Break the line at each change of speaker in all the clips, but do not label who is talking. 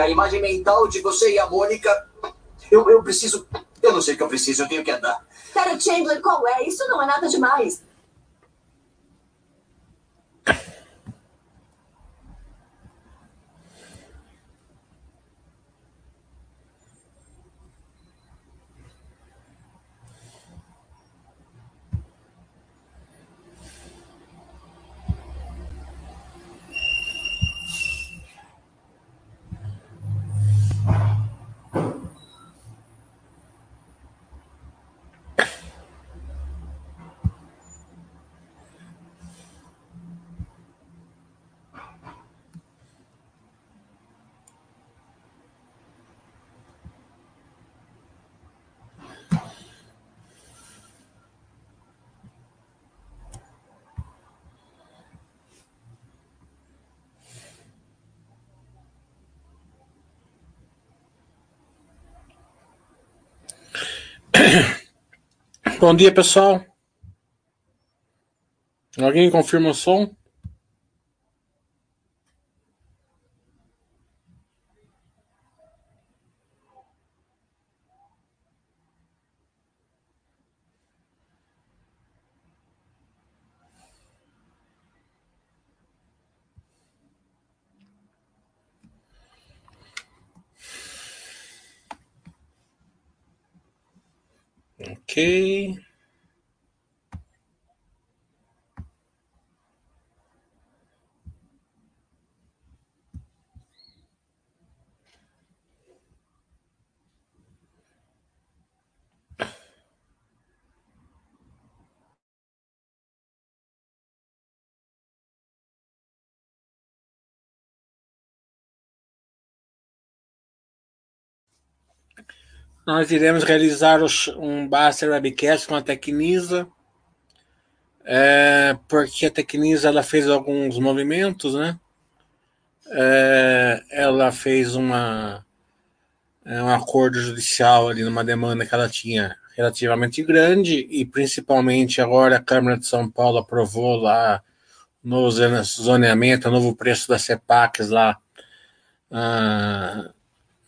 a imagem mental de você e a Mônica. Eu, eu preciso. Eu não sei o que eu preciso, eu tenho que andar.
Cara, Chandler, qual é? Isso não é nada demais.
Bom dia, pessoal. Alguém confirma o som? Ok. Nós iremos realizar um Baster Webcast com a Tecnisa, é, porque a Tecnisa ela fez alguns movimentos, né? É, ela fez uma, é, um acordo judicial ali numa demanda que ela tinha relativamente grande e principalmente agora a Câmara de São Paulo aprovou lá no zoneamento, o novo preço das CEPACs lá. Ah,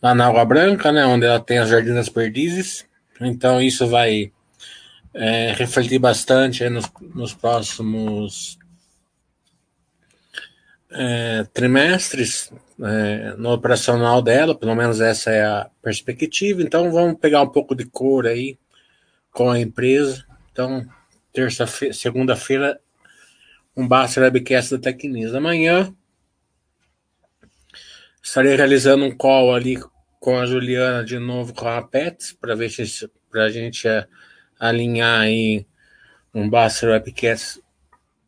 lá na Água Branca, né, onde ela tem as Jardim das Perdizes. Então isso vai é, refletir bastante nos, nos, próximos é, trimestres é, no operacional dela, pelo menos essa é a perspectiva. Então vamos pegar um pouco de cor aí com a empresa. Então, terça-feira, segunda-feira, um Basta Webcast da Tecnisa. Amanhã estarei realizando um call ali com a Juliana de novo com a Pets, para ver se para a gente é, alinhar aí um Buster Webcast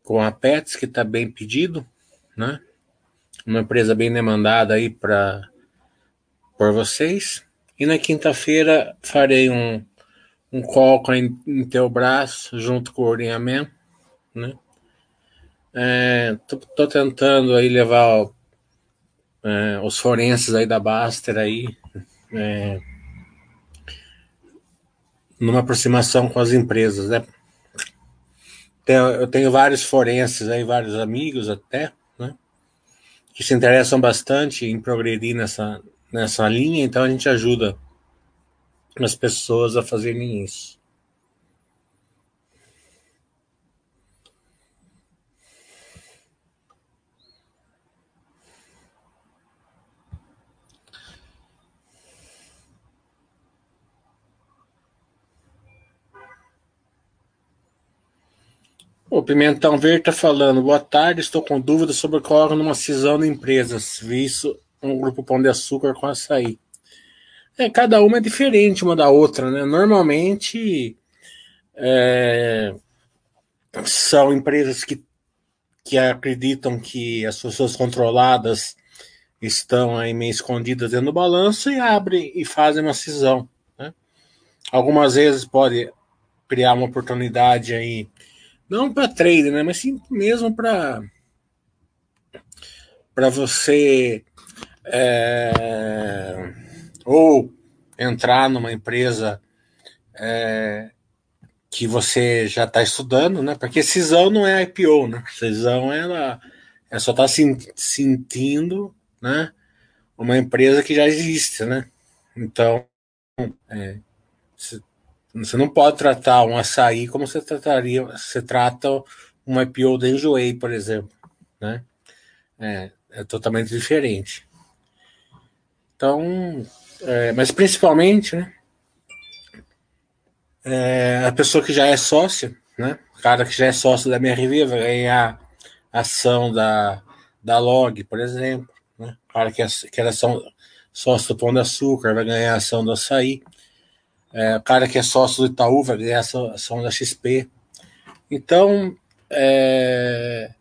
com a Pets, que está bem pedido, né? Uma empresa bem demandada aí para por vocês. E na quinta-feira farei um, um call com a Intelbras junto com o Ordenhamento, né? É, tô, tô, tentando aí levar é, os forenses aí da Baster aí é, numa aproximação com as empresas, né? Eu tenho vários forenses aí, vários amigos até, né? Que se interessam bastante em progredir nessa, nessa linha, então a gente ajuda as pessoas a fazerem isso. O Pimentão Verde está falando. Boa tarde, estou com dúvidas sobre qual numa cisão de empresas, visto um grupo Pão de Açúcar com açaí. É, cada uma é diferente uma da outra, né? Normalmente é, são empresas que, que acreditam que as pessoas controladas estão aí meio escondidas dentro do balanço e abrem e fazem uma cisão. Né? Algumas vezes pode criar uma oportunidade aí não para trade, né? Mas sim mesmo para para você é, ou entrar numa empresa é, que você já está estudando, né? Porque cisão não é IPO, né? Cisão ela é só tá se, sentindo, né? uma empresa que já existe, né? Então, é, você não pode tratar um açaí como você trataria, você trata um IPO da Enjoei, por exemplo, né? É, é totalmente diferente. Então, é, mas principalmente, né? É, a pessoa que já é sócia, né? O cara que já é sócio da MRV vai ganhar ação da, da Log, por exemplo. Né? O cara que, é, que era sócio do Pão de Açúcar vai ganhar ação do Açaí. É, o cara que é sócio do Itaú vai ganhar ação, da XP. Então, é,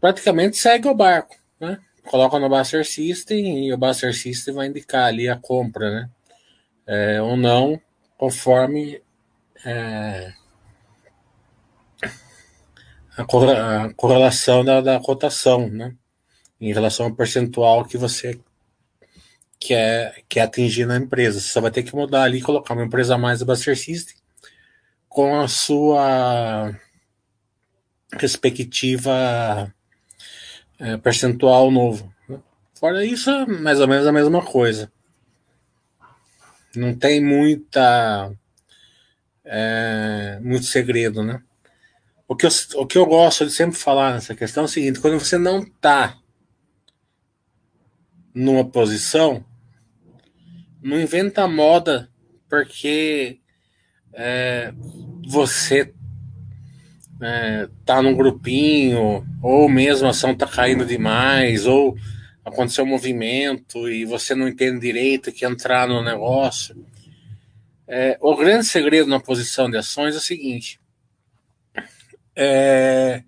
praticamente segue o barco. Né? Coloca no Buster System e o Buster System vai indicar ali a compra, né? É, ou não, conforme é, a, correlação da, da cotação, né? Em relação ao percentual que você quer, quer atingir na empresa. Você só vai ter que mudar ali, colocar uma empresa a mais do Buster System com a sua respectiva é, percentual novo. Fora isso, é mais ou menos a mesma coisa. Não tem muita. É, muito segredo, né? O que, eu, o que eu gosto de sempre falar nessa questão é o seguinte: quando você não está numa posição, não inventa moda porque é, você é, tá num grupinho, ou mesmo a ação tá caindo demais, ou aconteceu um movimento e você não entende direito que entrar no negócio. É, o grande segredo na posição de ações é o seguinte: é,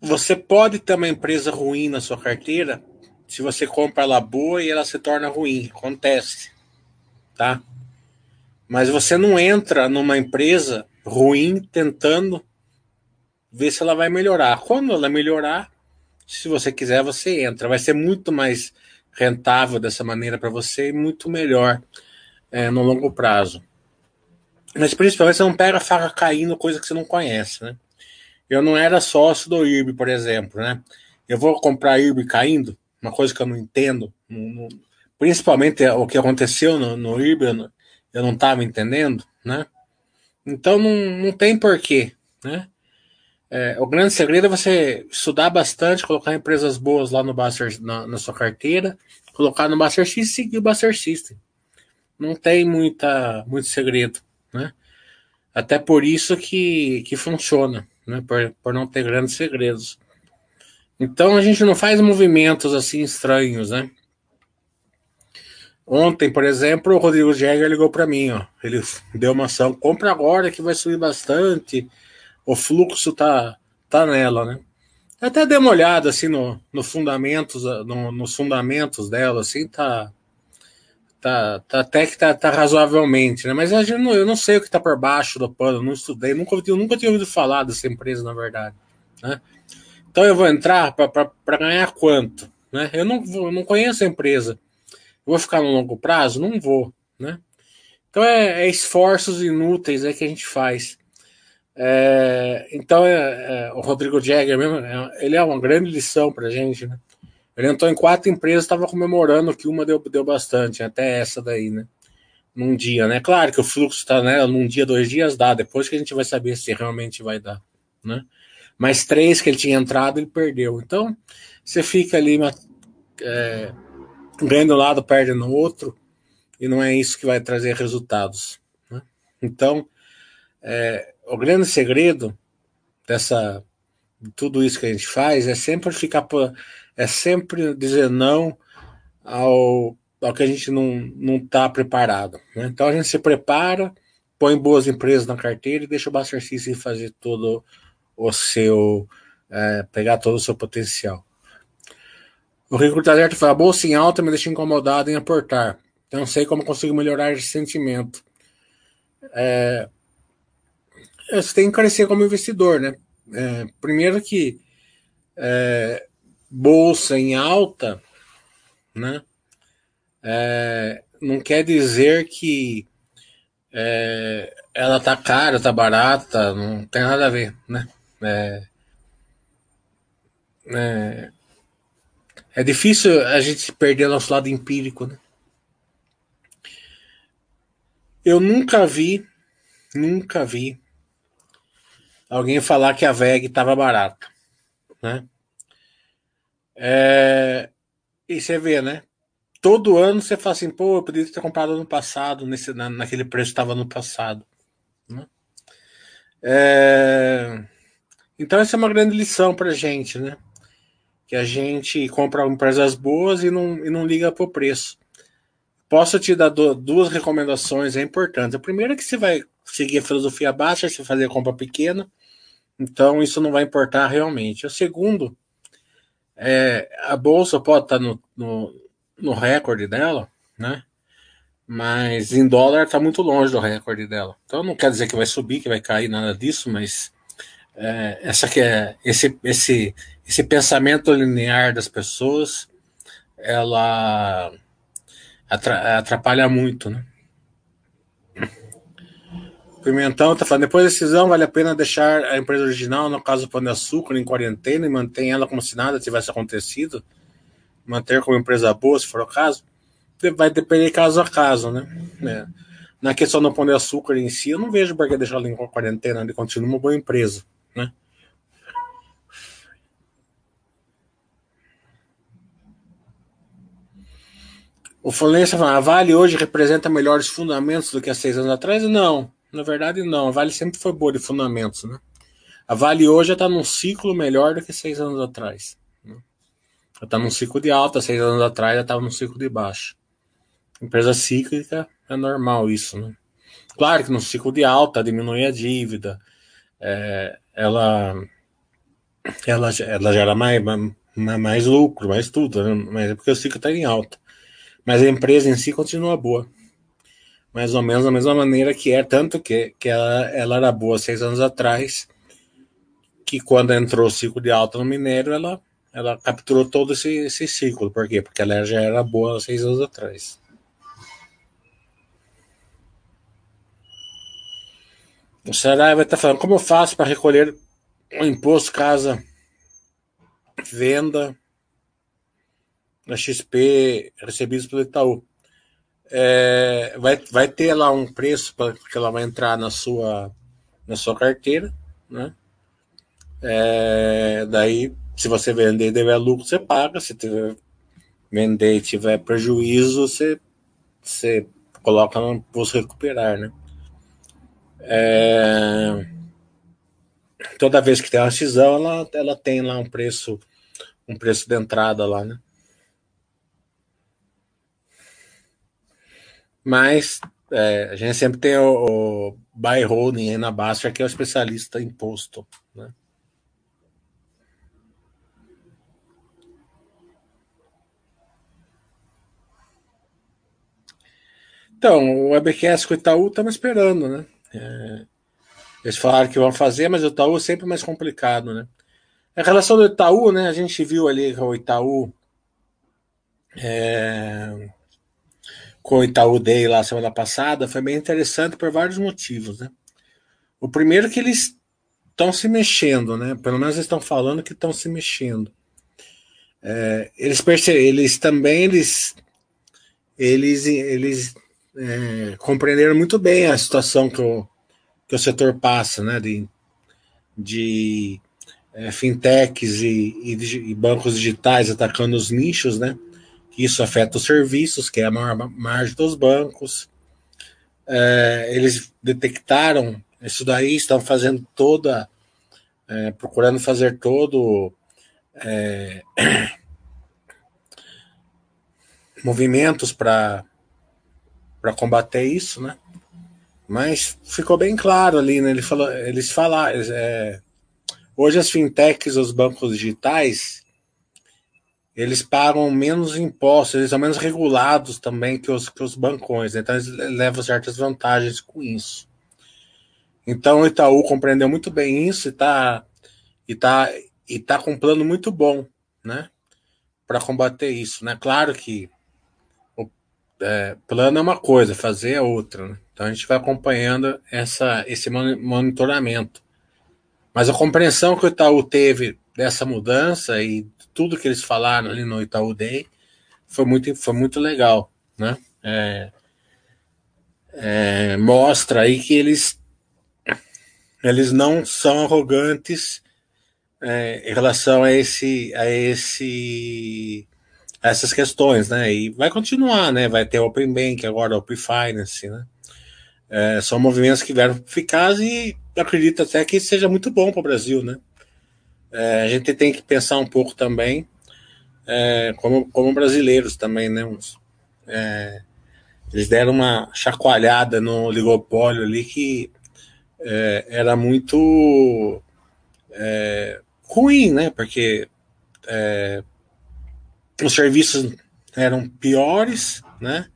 você pode ter uma empresa ruim na sua carteira se você compra ela boa e ela se torna ruim. Acontece, tá? Mas você não entra numa empresa ruim tentando ver se ela vai melhorar. Quando ela melhorar, se você quiser, você entra. Vai ser muito mais rentável dessa maneira para você e muito melhor é, no longo prazo. Mas principalmente você não pega a faca caindo, coisa que você não conhece, né? Eu não era sócio do IRB, por exemplo, né? Eu vou comprar IRB caindo, uma coisa que eu não entendo, principalmente o que aconteceu no, no eu não estava entendendo, né? Então não, não tem porquê, né? É, o grande segredo é você estudar bastante, colocar empresas boas lá no Buster, na, na sua carteira, colocar no Buster System e seguir o Buster System. Não tem muita, muito segredo, né? Até por isso que, que funciona, né? Por, por não ter grandes segredos. Então a gente não faz movimentos assim estranhos, né? Ontem, por exemplo, o Rodrigo Jäger ligou para mim, ó. Ele deu uma ação, compra agora que vai subir bastante. O fluxo tá, tá nela, né? Até dei uma olhada assim no, no fundamentos, no, nos fundamentos dela, assim, tá, tá, tá até que tá, tá razoavelmente, né? Mas eu não, eu não sei o que tá por baixo do pano, não estudei, nunca, nunca tinha ouvido falar dessa empresa, na verdade, né? Então eu vou entrar para ganhar quanto, né? Eu não, eu não conheço a empresa vou ficar no longo prazo? Não vou, né? Então é, é esforços inúteis é que a gente faz. É, então é, é o Rodrigo Jagger mesmo, é, ele é uma grande lição para gente, né? Ele entrou em quatro empresas, estava comemorando que uma deu, deu bastante, até essa daí, né? Num dia, né? Claro que o fluxo está né, num dia, dois dias dá, depois que a gente vai saber se realmente vai dar, né? Mas três que ele tinha entrado, ele perdeu. Então, você fica ali é, ganha de um lado, perde no outro, e não é isso que vai trazer resultados. Né? Então, é, o grande segredo dessa de tudo isso que a gente faz é sempre ficar é sempre dizer não ao, ao que a gente não não está preparado. Né? Então a gente se prepara, põe boas empresas na carteira e deixa o Buster System fazer todo o seu é, pegar todo o seu potencial. O recrutador fala, a bolsa em alta me deixa incomodado em aportar. Não sei como consigo melhorar esse sentimento. É, você tem que crescer como investidor, né? É, primeiro que é, bolsa em alta, né? É, não quer dizer que é, ela tá cara, tá barata, não tem nada a ver, né? É, é É difícil a gente perder nosso lado empírico, né? Eu nunca vi, nunca vi alguém falar que a VEG estava barata, né? É, e você vê, né? Todo ano você fala assim, pô, eu poderia ter comprado ano passado, nesse, na, naquele preço que estava no passado. Né? É, então, essa é uma grande lição para a gente, né? Que a gente compra empresas boas e não, e não liga para o preço. Posso te dar duas recomendações é importante. A primeira é que você vai seguir a filosofia baixa, você fazer compra pequena, então isso não vai importar realmente. O segundo, é, a bolsa pode estar no, no, no recorde dela, né? Mas em dólar está muito longe do recorde dela. Então não quer dizer que vai subir, que vai cair, nada disso, mas é, essa que é esse, esse, esse pensamento linear das pessoas, ela atrapalha muito, né? Pimentão tá falando, depois da decisão, vale a pena deixar a empresa original, no caso Pão de Açúcar, em quarentena e manter ela como se nada tivesse acontecido? Manter como empresa boa, se for o caso? Vai depender caso a caso, né? É. Na questão do Pão de Açúcar em si, eu não vejo por que deixar ela em quarentena, ele continua uma boa empresa, né? O Fluminense fala, a Vale hoje representa melhores fundamentos do que há seis anos atrás? Não. Na verdade, não. A Vale sempre foi boa de fundamentos, né? A Vale hoje está num ciclo melhor do que seis anos atrás. Né? Ela está num ciclo de alta, seis anos atrás ela estava num ciclo de baixa. Empresa cíclica é normal isso, né? Claro que no ciclo de alta diminui a dívida, é, ela, ela, ela gera mais, mais, lucro, mais tudo, né? mas é porque o ciclo está em alta. Mas a empresa em si continua boa mais ou menos da mesma maneira que é, tanto que, que ela, ela era boa seis anos atrás, que quando entrou o ciclo de alta no minério, ela, ela capturou todo esse, esse ciclo. Por quê? Porque ela já era boa seis anos atrás. O Saraiva está falando, como eu faço para recolher o imposto casa venda na XP recebidos pelo Itaú? é, vai, vai ter lá um preço para que ela vai entrar na sua, na sua carteira, né? É, daí, se você vender e dever lucro, você paga. Se tiver vender e tiver prejuízo, você, você coloca no você recuperar, né? É, toda vez que tem uma cisão, ela, ela tem lá um preço, um preço de entrada lá, né? Mas é, a gente sempre tem o, o buy holding aí na Baixa, que é o especialista em imposto. Né? Então, o webcast com o Itaú estamos esperando, né? É, eles falaram que vão fazer, mas o Itaú é sempre mais complicado, né? A relação do Itaú, né? A gente viu ali o Itaú é, com o Itaú Day lá semana passada foi bem interessante por vários motivos, né? O primeiro é que eles estão se mexendo, né? Pelo menos estão falando que estão se mexendo. É, eles percebem, eles também eles eles eles é, compreenderam muito bem a situação que o, que o setor passa, né? De, de é, fintechs e, e, e bancos digitais atacando os nichos, né? Isso afeta os serviços, que é a maior margem dos bancos. É, eles detectaram isso daí, estão fazendo toda, é, procurando fazer todo é, movimentos para para combater isso, né? Mas ficou bem claro ali, né? Ele falou, eles falaram, é, hoje as fintechs, os bancos digitais, eles pagam menos impostos, eles são menos regulados também que os, que os bancões, né? então eles levam certas vantagens com isso. Então o Itaú compreendeu muito bem isso e está e tá, e tá com um plano muito bom né? para combater isso. Né? Claro que é, plano é uma coisa, fazer é outra. Né? Então a gente vai acompanhando essa, esse monitoramento. Mas a compreensão que o Itaú teve dessa mudança e tudo que eles falaram ali no Itaú Day foi muito, foi muito legal, né? É, é, mostra aí que eles eles não são arrogantes é, em relação a esse a esse essas questões, né? E vai continuar, né? Vai ter Open Bank agora, Open Finance, né? É, são movimentos que vieram eficazes e acredito até que seja muito bom para o Brasil, né? É, a gente tem que pensar um pouco também é, como, como brasileiros também, né? Uns, é, eles deram uma chacoalhada no ligopólio ali que é, era muito é, ruim, né? Porque os serviços eram piores, né?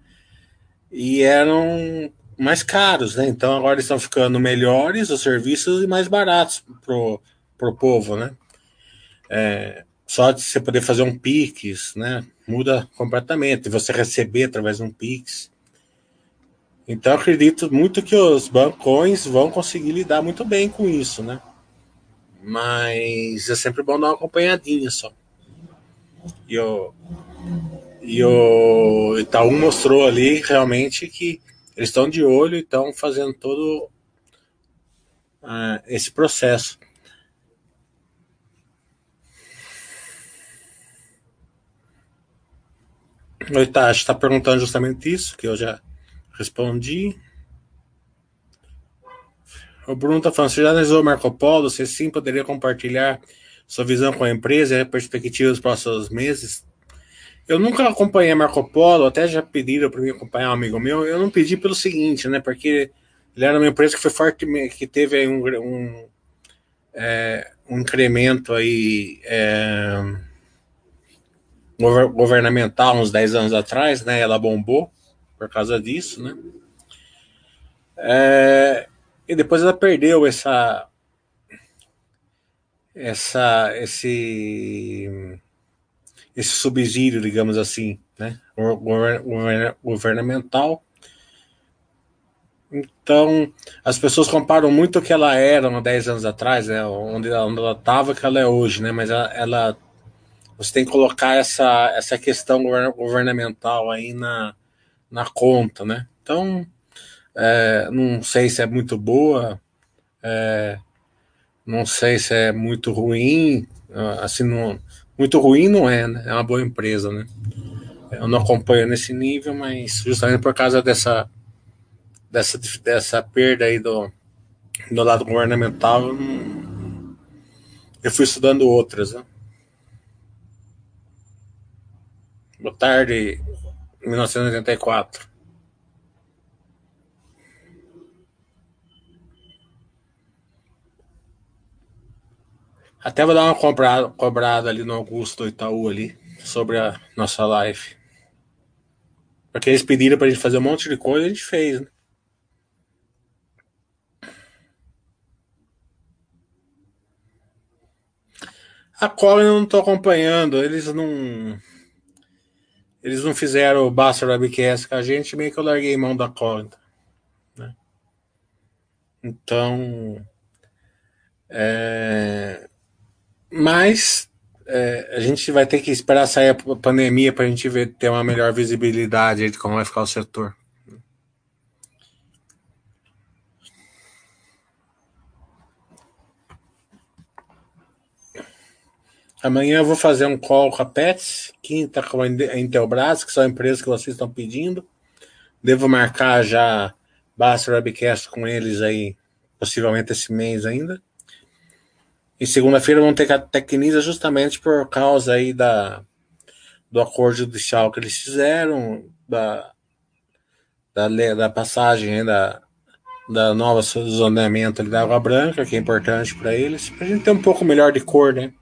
E eram mais caros, né? Então agora estão ficando melhores os serviços e mais baratos pro, pro povo, né? É, só de você poder fazer um Pix, né? Muda completamente. Você receber através de um Pix. Então acredito muito que os bancões vão conseguir lidar muito bem com isso, né? Mas é sempre bom dar uma acompanhadinha só. E o, e o Itaú mostrou ali realmente que eles estão de olho e estão fazendo todo uh, esse processo. O Itachi está perguntando justamente isso, que eu já respondi. O Bruno está falando, você já analisou o Marco Polo? Você sim poderia compartilhar sua visão com a empresa e a perspectiva dos próximos meses? Eu nunca acompanhei Marco Polo, até já pediram para mim acompanhar um amigo meu. Eu não pedi pelo seguinte, né? Porque ele era uma empresa que foi forte, que teve um, um, é, um incremento aí. É, governamental uns 10 anos atrás, né? Ela bombou por causa disso, né? É, e depois ela perdeu essa essa esse esse subsídio, digamos assim, né? governamental. Então, as pessoas comparam muito o que ela era há 10 anos atrás, né? Onde ela estava, que ela é hoje, né? Mas ela, ela você tem que colocar essa, essa questão governamental aí na, na conta, né? Então, é, não sei se é muito boa, é, não sei se é muito ruim, assim, não, muito ruim não é, né? É uma boa empresa, né? Eu não acompanho nesse nível, mas justamente por causa dessa, dessa, dessa perda aí do, do lado governamental, eu fui estudando outras, né? Boa tarde, 1984. Até vou dar uma cobrada, cobrada ali no Augusto Itaú ali sobre a nossa live. Porque eles pediram pra gente fazer um monte de coisa a gente fez, né? A Colin eu não estou acompanhando, eles não eles não fizeram o Buster Webcast com a gente, meio que eu larguei mão da conta. Né? Então. É, mas é, a gente vai ter que esperar sair a pandemia para a gente ver, ter uma melhor visibilidade de como vai ficar o setor. Amanhã eu vou fazer um call com a Pets, quinta com a Intelbras, que são empresas que vocês estão pedindo. Devo marcar já Basta Webcast com eles aí, possivelmente esse mês ainda. E segunda-feira vão ter Tecnisa justamente por causa aí da, do acordo judicial que eles fizeram, da, da, da passagem da, da nova zoneamento da água branca, que é importante para eles, para a gente ter um pouco melhor de cor, né?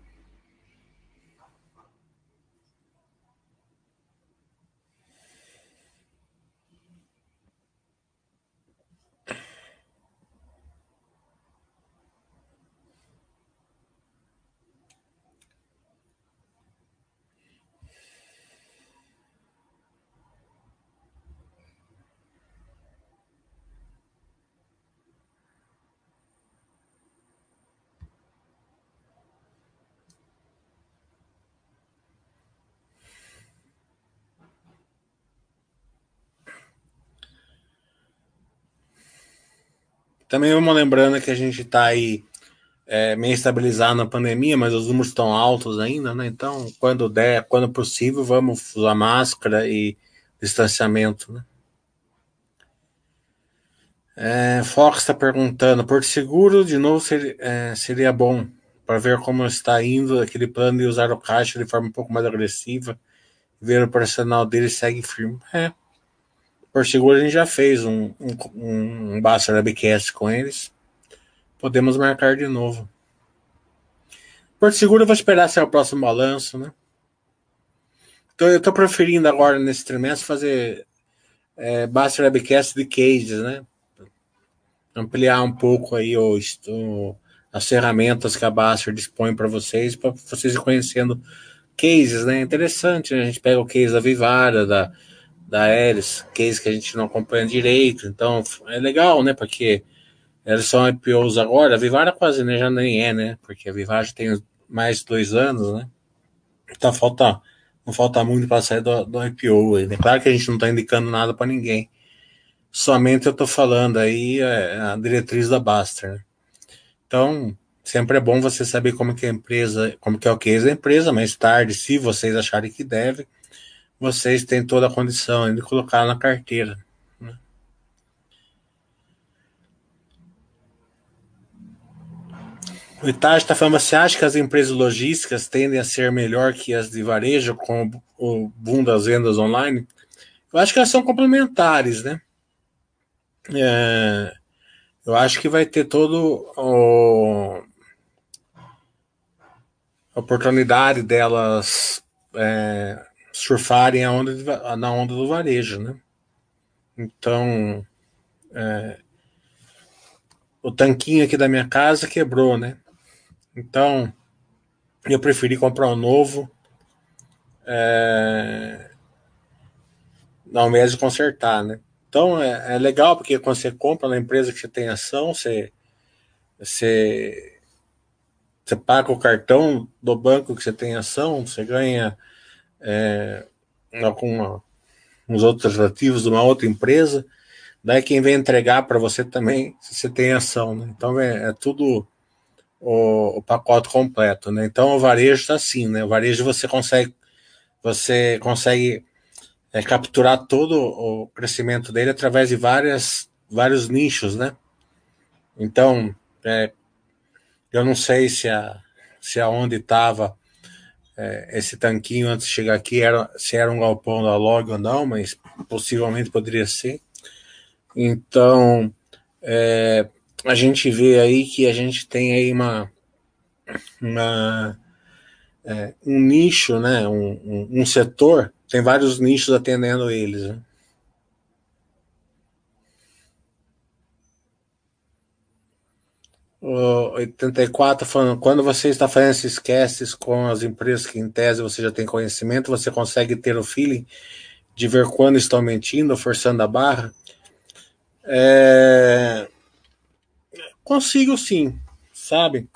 Também vamos lembrando que a gente está aí é, meio estabilizado na pandemia, mas os números estão altos ainda, né? Então, quando der, quando possível, vamos usar máscara e distanciamento, né? É, Fox está perguntando, Porto Seguro, de novo, seria, é, seria bom para ver como está indo aquele plano de usar o caixa de forma um pouco mais agressiva, ver o personal dele segue firme. É, Porto Seguro a gente já fez um, um, um Basta Webcast com eles, podemos marcar de novo. Porto Seguro eu vou esperar ser o próximo balanço, né? Então eu estou preferindo agora nesse trimestre fazer é, Basta Webcast de cases, né? ampliar um pouco aí o, o, as ferramentas que a Baster dispõe para vocês, para vocês ir conhecendo cases, né? Interessante, né? A gente pega o case da Vivara, da, da Aeres, case que a gente não acompanha direito, então é legal, né? Porque eles são IPOs agora, a Vivara quase né, já nem é, né? Porque a Vivara já tem mais dois anos, né? Então falta, não falta muito para sair do, do IPO né? Claro que a gente não está indicando nada para ninguém somente eu estou falando aí é a diretriz da Baster. Né? Então, sempre é bom você saber como que a empresa, como que é o case da empresa, mais tarde, se vocês acharem que deve, vocês têm toda a condição de colocar na carteira. Né? O Itachi está falando, você acha que as empresas logísticas tendem a ser melhor que as de varejo com o boom das vendas online? Eu acho que elas são complementares, né? É, eu acho que vai ter todo o, a oportunidade delas é, surfarem a onda de, na onda do varejo, né? Então, é, o tanquinho aqui da minha casa quebrou, né? Então, eu preferi comprar um novo é, ao invés de consertar, né? Então é, é, legal porque quando você compra na empresa que você tem ação, você, você, você paga o cartão do banco que você tem ação, você ganha é, alguma, uns outros ativos de uma outra empresa. Daí quem vem entregar para você também, se você tem ação. Né? Então é, é tudo o, o, pacote completo. Né? Então o varejo está assim, né? O varejo você consegue, você consegue é, capturar todo o crescimento dele através de várias, vários nichos, né? Então, é, eu não sei se a se aonde estava é, esse tanquinho antes de chegar aqui era se era um galpão da Log ou não, mas possivelmente poderia ser. Então, é, a gente vê aí que a gente tem aí uma, uma é, um nicho, né, um, um, um setor tem vários nichos atendendo eles. Né? 84 falando, quando você está fazendo esses casts com as empresas que em tese você já tem conhecimento, você consegue ter o feeling de ver quando estão mentindo, forçando a barra? É... Consigo sim, sabe?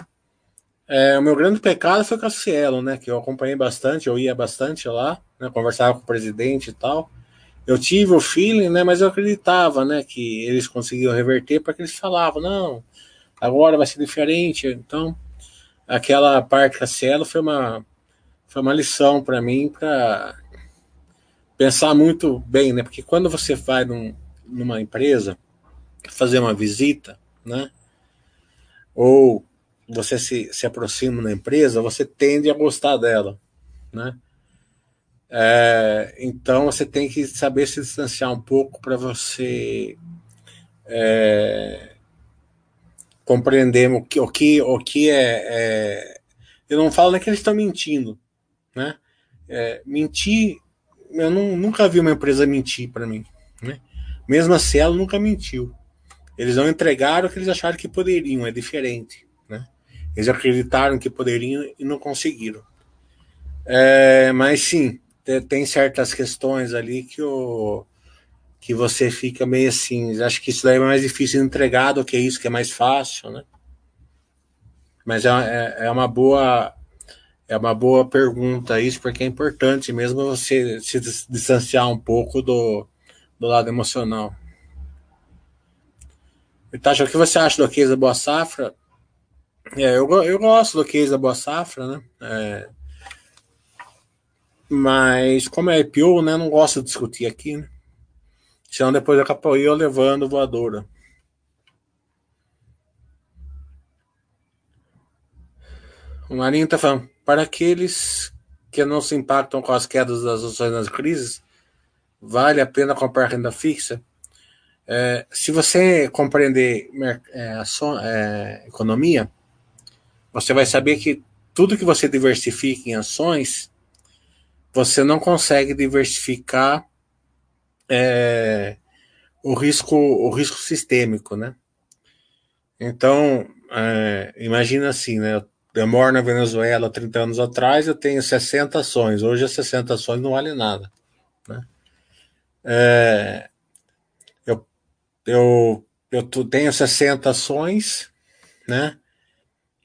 É, o meu grande pecado foi com a Cielo, né? Que eu acompanhei bastante, eu ia bastante lá né, conversava com o presidente e tal. Eu tive o feeling, né, mas eu acreditava, né, que eles conseguiam reverter porque eles falavam, não, agora vai ser diferente. Então, aquela parte com a Cielo foi uma foi uma lição para mim para pensar muito bem, né? Porque quando você vai num, numa empresa fazer uma visita, né? Ou você se, se aproxima da empresa, você tende a gostar dela, né? É, então você tem que saber se distanciar um pouco para você é, compreender o que, o que, o que é, é Eu não falo nem que eles estão mentindo, né? É, mentir, eu não, nunca vi uma empresa mentir para mim, né? Mesmo a Cielo nunca mentiu. Eles não entregaram o que eles acharam que poderiam, é diferente, né? Eles acreditaram que poderiam e não conseguiram. É, mas sim, tem certas questões ali que o que você fica meio assim, acho que isso daí é mais difícil de entregar do que isso, que é mais fácil, né? Mas é, é, é uma boa é uma boa pergunta isso, porque é importante mesmo você se distanciar um pouco do, do lado emocional. Itacha, o que você acha do case da Boa Safra? É, eu, eu gosto do case da Boa Safra, né? É, mas como é IPO, né? Não gosto de discutir aqui, né? Senão depois acabou eu levando voadora. O Marinho está falando, para aqueles que não se impactam com as quedas das ações nas crises, vale a pena comprar renda fixa? É, se você compreender é, é, economia, você vai saber que tudo que você diversifica em ações, você não consegue diversificar é, o risco o risco sistêmico, né? Então, é, imagina assim, né? Eu moro na Venezuela 30 anos atrás, eu tenho 60 ações. Hoje as 60 ações não valem nada. Né? É, eu, eu, eu tenho 60 ações, né?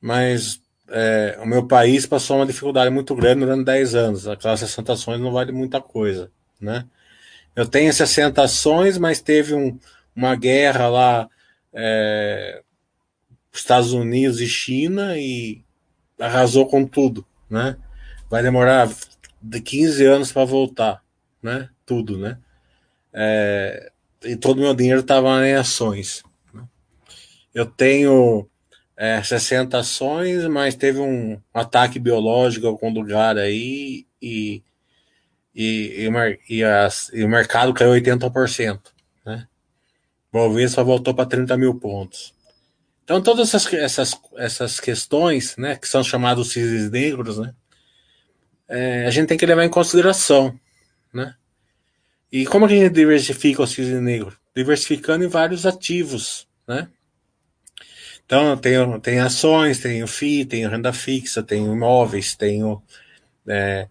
mas é, o meu país passou uma dificuldade muito grande durante 10 anos. Aquelas 60 ações não vale muita coisa. Né? Eu tenho 60 ações, mas teve um, uma guerra lá, é, Estados Unidos e China, e arrasou com tudo, né? Vai demorar de 15 anos para voltar, né? Tudo, né? É, e todo o meu dinheiro estava em ações. Né? Eu tenho é, 60 ações, mas teve um ataque biológico algum lugar aí e, e, e, e, as, e o mercado caiu 80%. Né? O Bovespa voltou para 30 mil pontos. Então, todas essas, essas, essas questões, né, que são chamados cisnes negros, né, é, a gente tem que levar em consideração, né? E como a gente diversifica o cisne negro? Diversificando em vários ativos, né? Então, tenho, tem ações, tenho FII, tenho renda fixa, tenho imóveis, tenho é,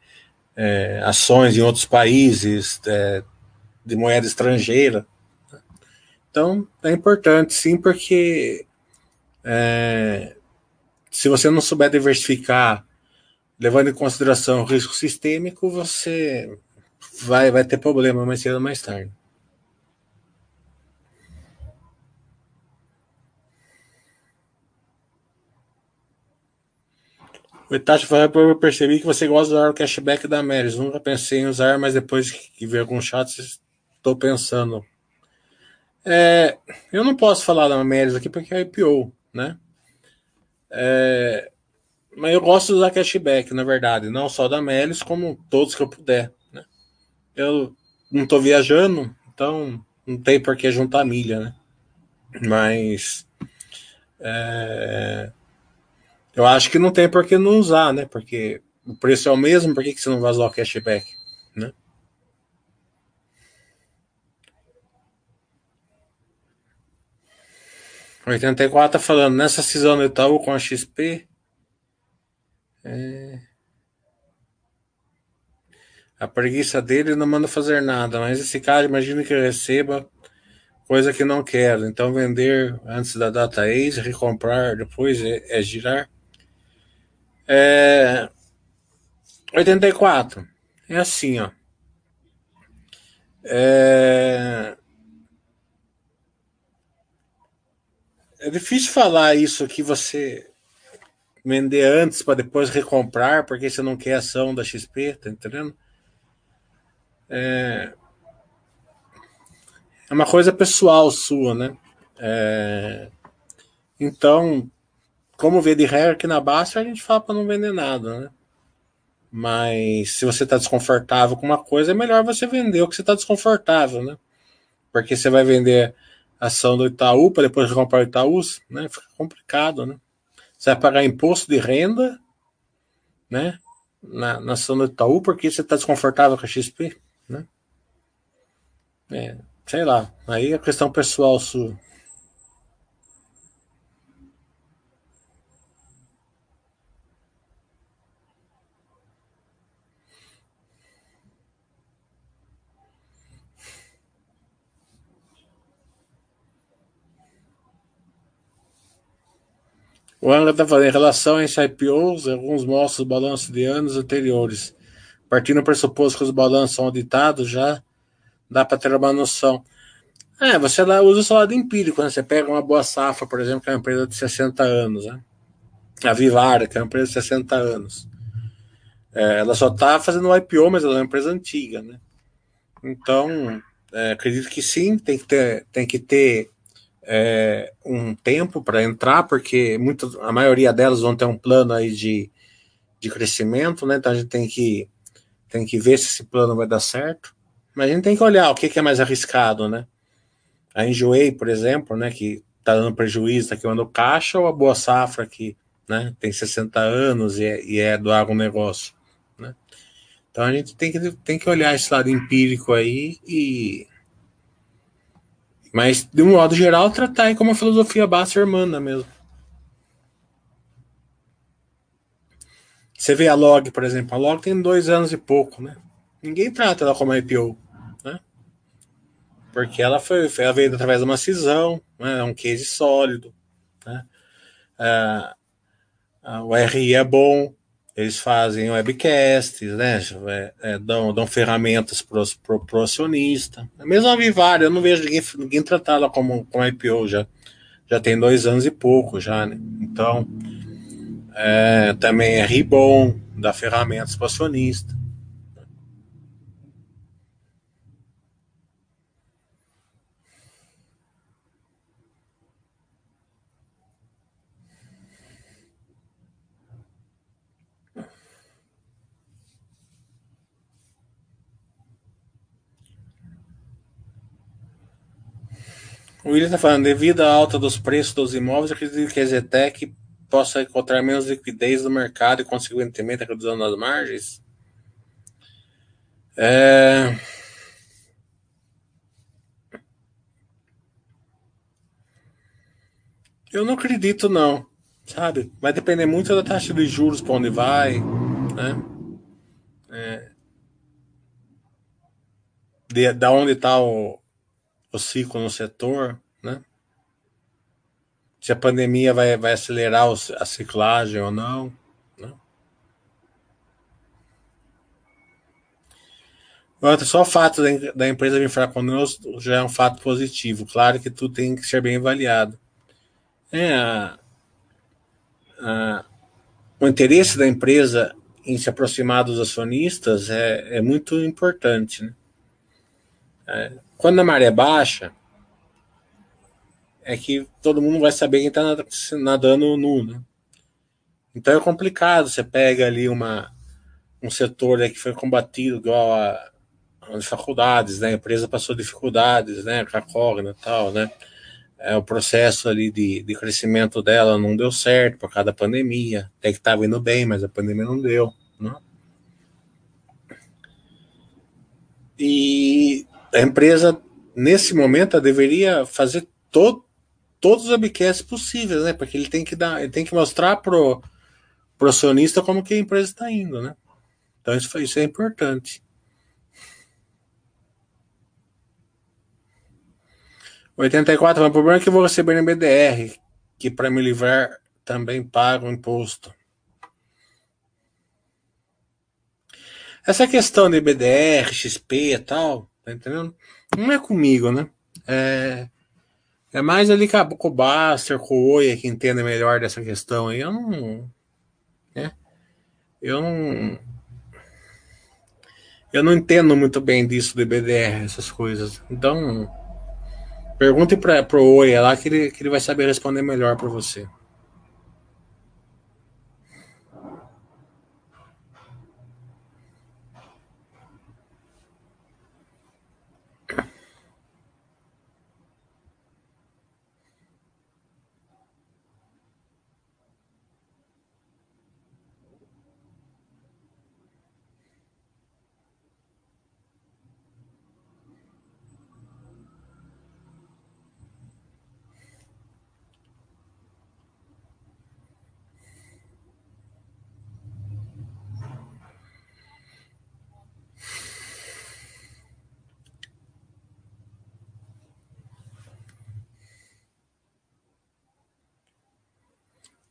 é, ações em outros países é, de moeda estrangeira. Então, é importante, sim, porque é, se você não souber diversificar, levando em consideração o risco sistêmico, você vai, vai ter problema mais cedo ou mais tarde. O Itachi foi eu percebi que você gosta de usar o cashback da Meris. Nunca pensei em usar, mas depois que vi alguns chats, estou pensando. É, eu não posso falar da Meris aqui porque é IPO né? É, mas eu gosto de usar cashback, na verdade, não só da Melis, como todos que eu puder. Né? Eu não estou viajando, então não tem por que juntar milha, né? Mas é, eu acho que não tem por que não usar, né? Porque o preço é o mesmo, por que, que você não vai usar o cashback? Né? 84 tá falando, nessa cisão do Itaú com a XP. É... A preguiça dele não manda fazer nada, mas esse cara imagina que receba coisa que não quero. Então vender antes da data ex, recomprar depois é, é girar. É... 84. É assim, ó. É... É difícil falar isso que você vender antes para depois recomprar, porque você não quer ação da XP, tá entendendo? É, é uma coisa pessoal sua, né? É... Então, como vê de regra aqui na Basta, a gente fala para não vender nada, né? Mas se você está desconfortável com uma coisa, é melhor você vender o que você está desconfortável, né? Porque você vai vender ação do Itaú para depois comprar o Itaú, né? Fica complicado, né? Você vai pagar imposto de renda, né? Na, na ação do Itaú porque você está desconfortável com a XP, né? É, sei lá. Aí é questão pessoal sua. O Anga está falando em relação a IPOs, alguns mostram o balanço de anos anteriores. Partindo do pressuposto que os balanços são auditados, já dá para ter uma noção. É, você lá usa o seu lado empírico, né? Você pega uma boa safra, por exemplo, que é uma empresa de 60 anos, né? A Vivara, que é uma empresa de 60 anos. É, ela só está fazendo o IPO, mas ela é uma empresa antiga, né? Então, é, acredito que sim, tem que ter, tem que ter é, um tempo para entrar, porque muito, a maioria delas vão ter um plano aí de, de crescimento, né? Então a gente tem que, tem que ver se esse plano vai dar certo. Mas a gente tem que olhar o que, que é mais arriscado, né? A Enjoei, por exemplo, né, que está dando prejuízo, está queimando caixa, ou a Boa Safra, que né, tem 60 anos e é, e é do agronegócio. Né? Então a gente tem que, tem que olhar esse lado empírico aí e. Mas, de um modo geral, tratar como a filosofia Basser manda mesmo. Você vê a Log, por exemplo, a Log tem dois anos e pouco, né? Ninguém trata ela como IPO. Porque ela foi, ela veio através de uma cisão, né, é um case sólido. Né? Ah o RI é bom, eles fazem webcasts, né? É, é, dão, dão ferramentas para o acionista. Mesmo a Vivar, eu não vejo ninguém, ninguém tratar ela como, como IPO já. Já tem dois anos e pouco já, né? Então, é, também é bom, dá ferramentas para acionista. O William está falando, devido à alta dos preços dos imóveis, acredito que a Zetec possa encontrar menos liquidez no mercado e, consequentemente, reduzindo as margens? É... Eu não acredito, não. Sabe? Vai depender muito da taxa de juros para onde vai, né? É... De, da onde está o, o ciclo no setor, né? Se a pandemia vai, vai acelerar a ciclagem ou não. Né? Só o fato da empresa vir falar conosco já é um fato positivo. Claro que tudo tem que ser bem avaliado. É, a, a, o interesse da empresa em se aproximar dos acionistas é, é muito importante. Né? É, quando a maré baixa, é que todo mundo vai saber quem está nadando nu, né? Então é complicado. Você pega ali uma, um setor né, que foi combatido igual a, as faculdades, né? A empresa passou dificuldades, né? Com a Cogna e tal, né? É, o processo ali de, de crescimento dela não deu certo por causa da pandemia. Até que estava indo bem, mas a pandemia não deu, né? E a empresa, nesse momento, deveria fazer todo, todos os webcasts possíveis, né? Porque ele tem que dar, ele tem que mostrar pro, pro acionista como que a empresa está indo, né? Então isso, isso é importante. O 84, o problema é que eu vou receber no BDR, que para me livrar também pago imposto. Essa questão de BDR, XP e tal, Tá entendendo? Não é comigo, né? É, é mais ali com, o Baster, com o Oia que entende melhor dessa questão aí. Eu não. Né? Eu não. Eu não entendo muito bem disso de BDR, essas coisas. Então, pergunte para o Oia lá que ele, que ele vai saber responder melhor para você.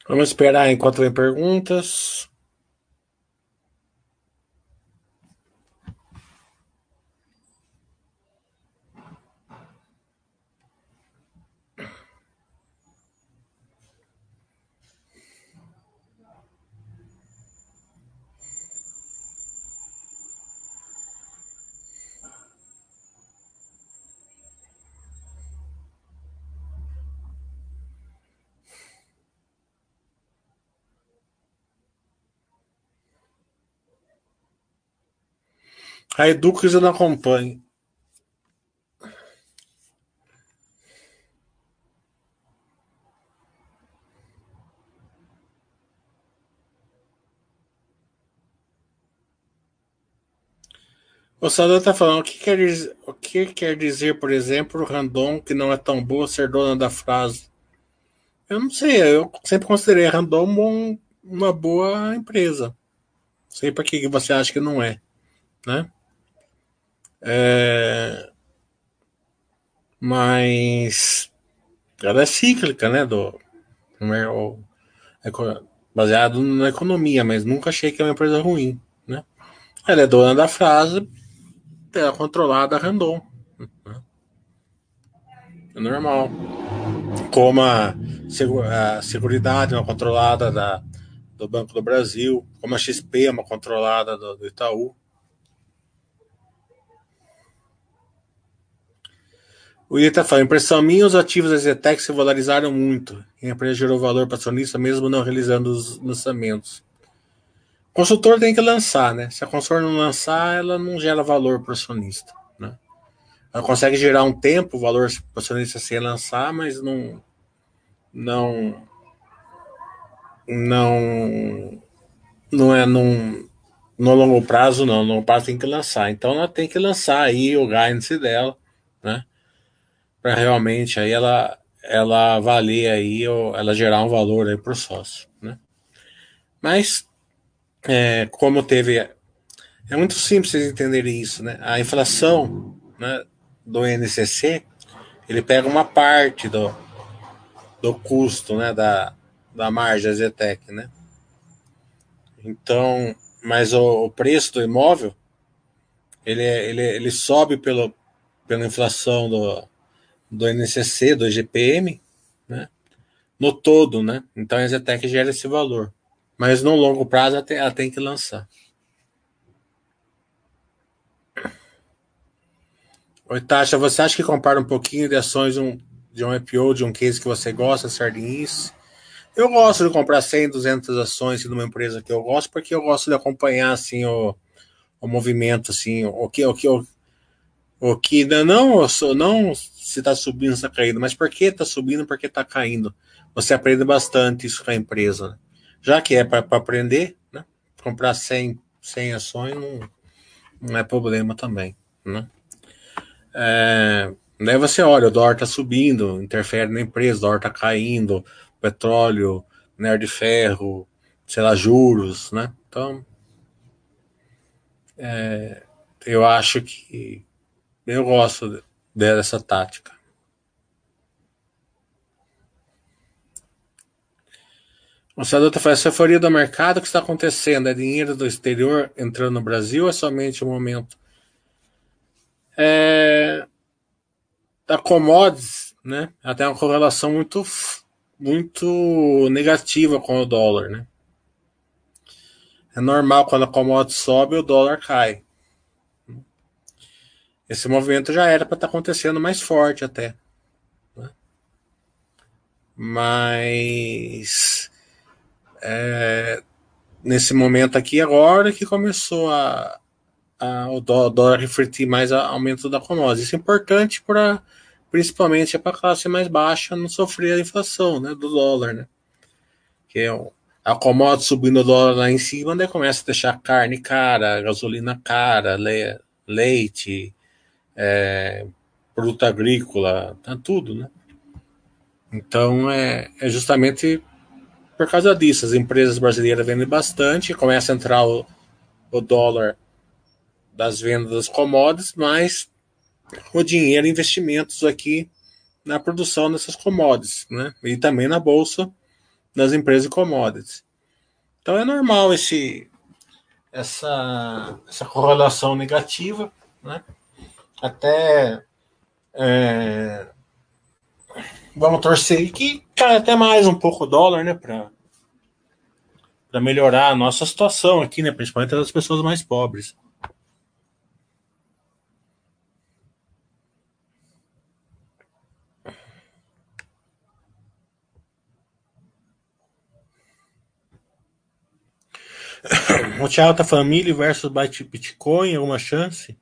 Vamos esperar enquanto vem perguntas. A Educas eu não acompanho. O Sandro está falando, o que, quer dizer, o que quer dizer, por exemplo, Randon, que não é tão boa ser dona da frase? Eu não sei, eu sempre considerei a Randon um, uma boa empresa. Sei para que você acha que não é, né? É... Mas ela é cíclica, né? Do, é, baseado na economia, mas nunca achei que é uma empresa ruim, né? Ela é dona da frase, é controlada random. É normal. Como a, a Seguridade é uma controlada da, do Banco do Brasil, como a XP é uma controlada do, do Itaú. O Ita fala, impressão minha, os ativos da Zetec se valorizaram muito. E a empresa gerou valor para acionista mesmo não realizando os lançamentos. O consultor tem que lançar, né? Se a consultora não lançar, ela não gera valor para o acionista. Né? Ela consegue gerar um tempo, valor para o acionista sem lançar, mas não. Não. Não. Não é num, no longo prazo, não. No longo prazo tem que lançar. Então ela tem que lançar aí o guidance dela? Para realmente aí ela, ela valer aí, ela gerar um valor aí para o sócio, né? Mas é, como teve. É muito simples vocês entenderem isso, né? A inflação né, do INCC ele pega uma parte do, do custo né, da, da margem da Zetec, né? Então, mas o, o, preço do imóvel ele, ele, ele sobe pelo, pela inflação do, do INCC, do IGPM, né? No todo, né? Então a Zetec gera esse valor. Mas no longo prazo ela tem, ela tem que lançar. Oi, Tasha, você acha que compara um pouquinho de ações um, de um IPO, de um case que você gosta, Sardinice? Eu gosto de comprar 100, 200 ações de uma empresa que eu gosto, porque eu gosto de acompanhar assim o, o movimento, assim, o que o que o, o que não não se está subindo, se está caindo, mas por que está subindo, por que está caindo. Você aprende bastante isso com a empresa. Né? Já que é para aprender, né? comprar 100, 100 ações não, não é problema também. Né? É, daí você olha, o dólar está subindo, interfere na empresa, o dólar está caindo, petróleo, minério de ferro, sei lá, juros, né? Então, é, eu acho que eu gosto dessa tática. O senador está falando, essa euforia do mercado, o que está acontecendo? É dinheiro do exterior entrando no Brasil ou é somente um momento? É, a commodities, né? Tem uma correlação muito, muito negativa com o dólar, né? É normal quando a commodity sobe, o dólar cai. Esse movimento já era para estar tá acontecendo mais forte até. Né? Mas é, nesse momento aqui agora que começou a, a o dólar refletir mais o aumento da commodity. Isso é importante para principalmente para a classe mais baixa não sofrer a inflação né, do dólar, né? Que é a commodity subindo o dólar lá em cima, daí começa a deixar carne cara, gasolina cara, le, leite, é, produto agrícola, tá tudo, né? Então é, é justamente por causa disso, as empresas brasileiras vendem bastante, começa a entrar o, o dólar das vendas das commodities, mas o dinheiro, investimentos aqui na produção dessas commodities, né? E também na bolsa das empresas de commodities. Então é normal esse essa essa correlação negativa, né? Até é, vamos torcer que cai até mais um pouco o dólar, né, para para melhorar a nossa situação aqui, né, principalmente das pessoas mais pobres. O Thiago tá falando versus Bitcoin, alguma chance?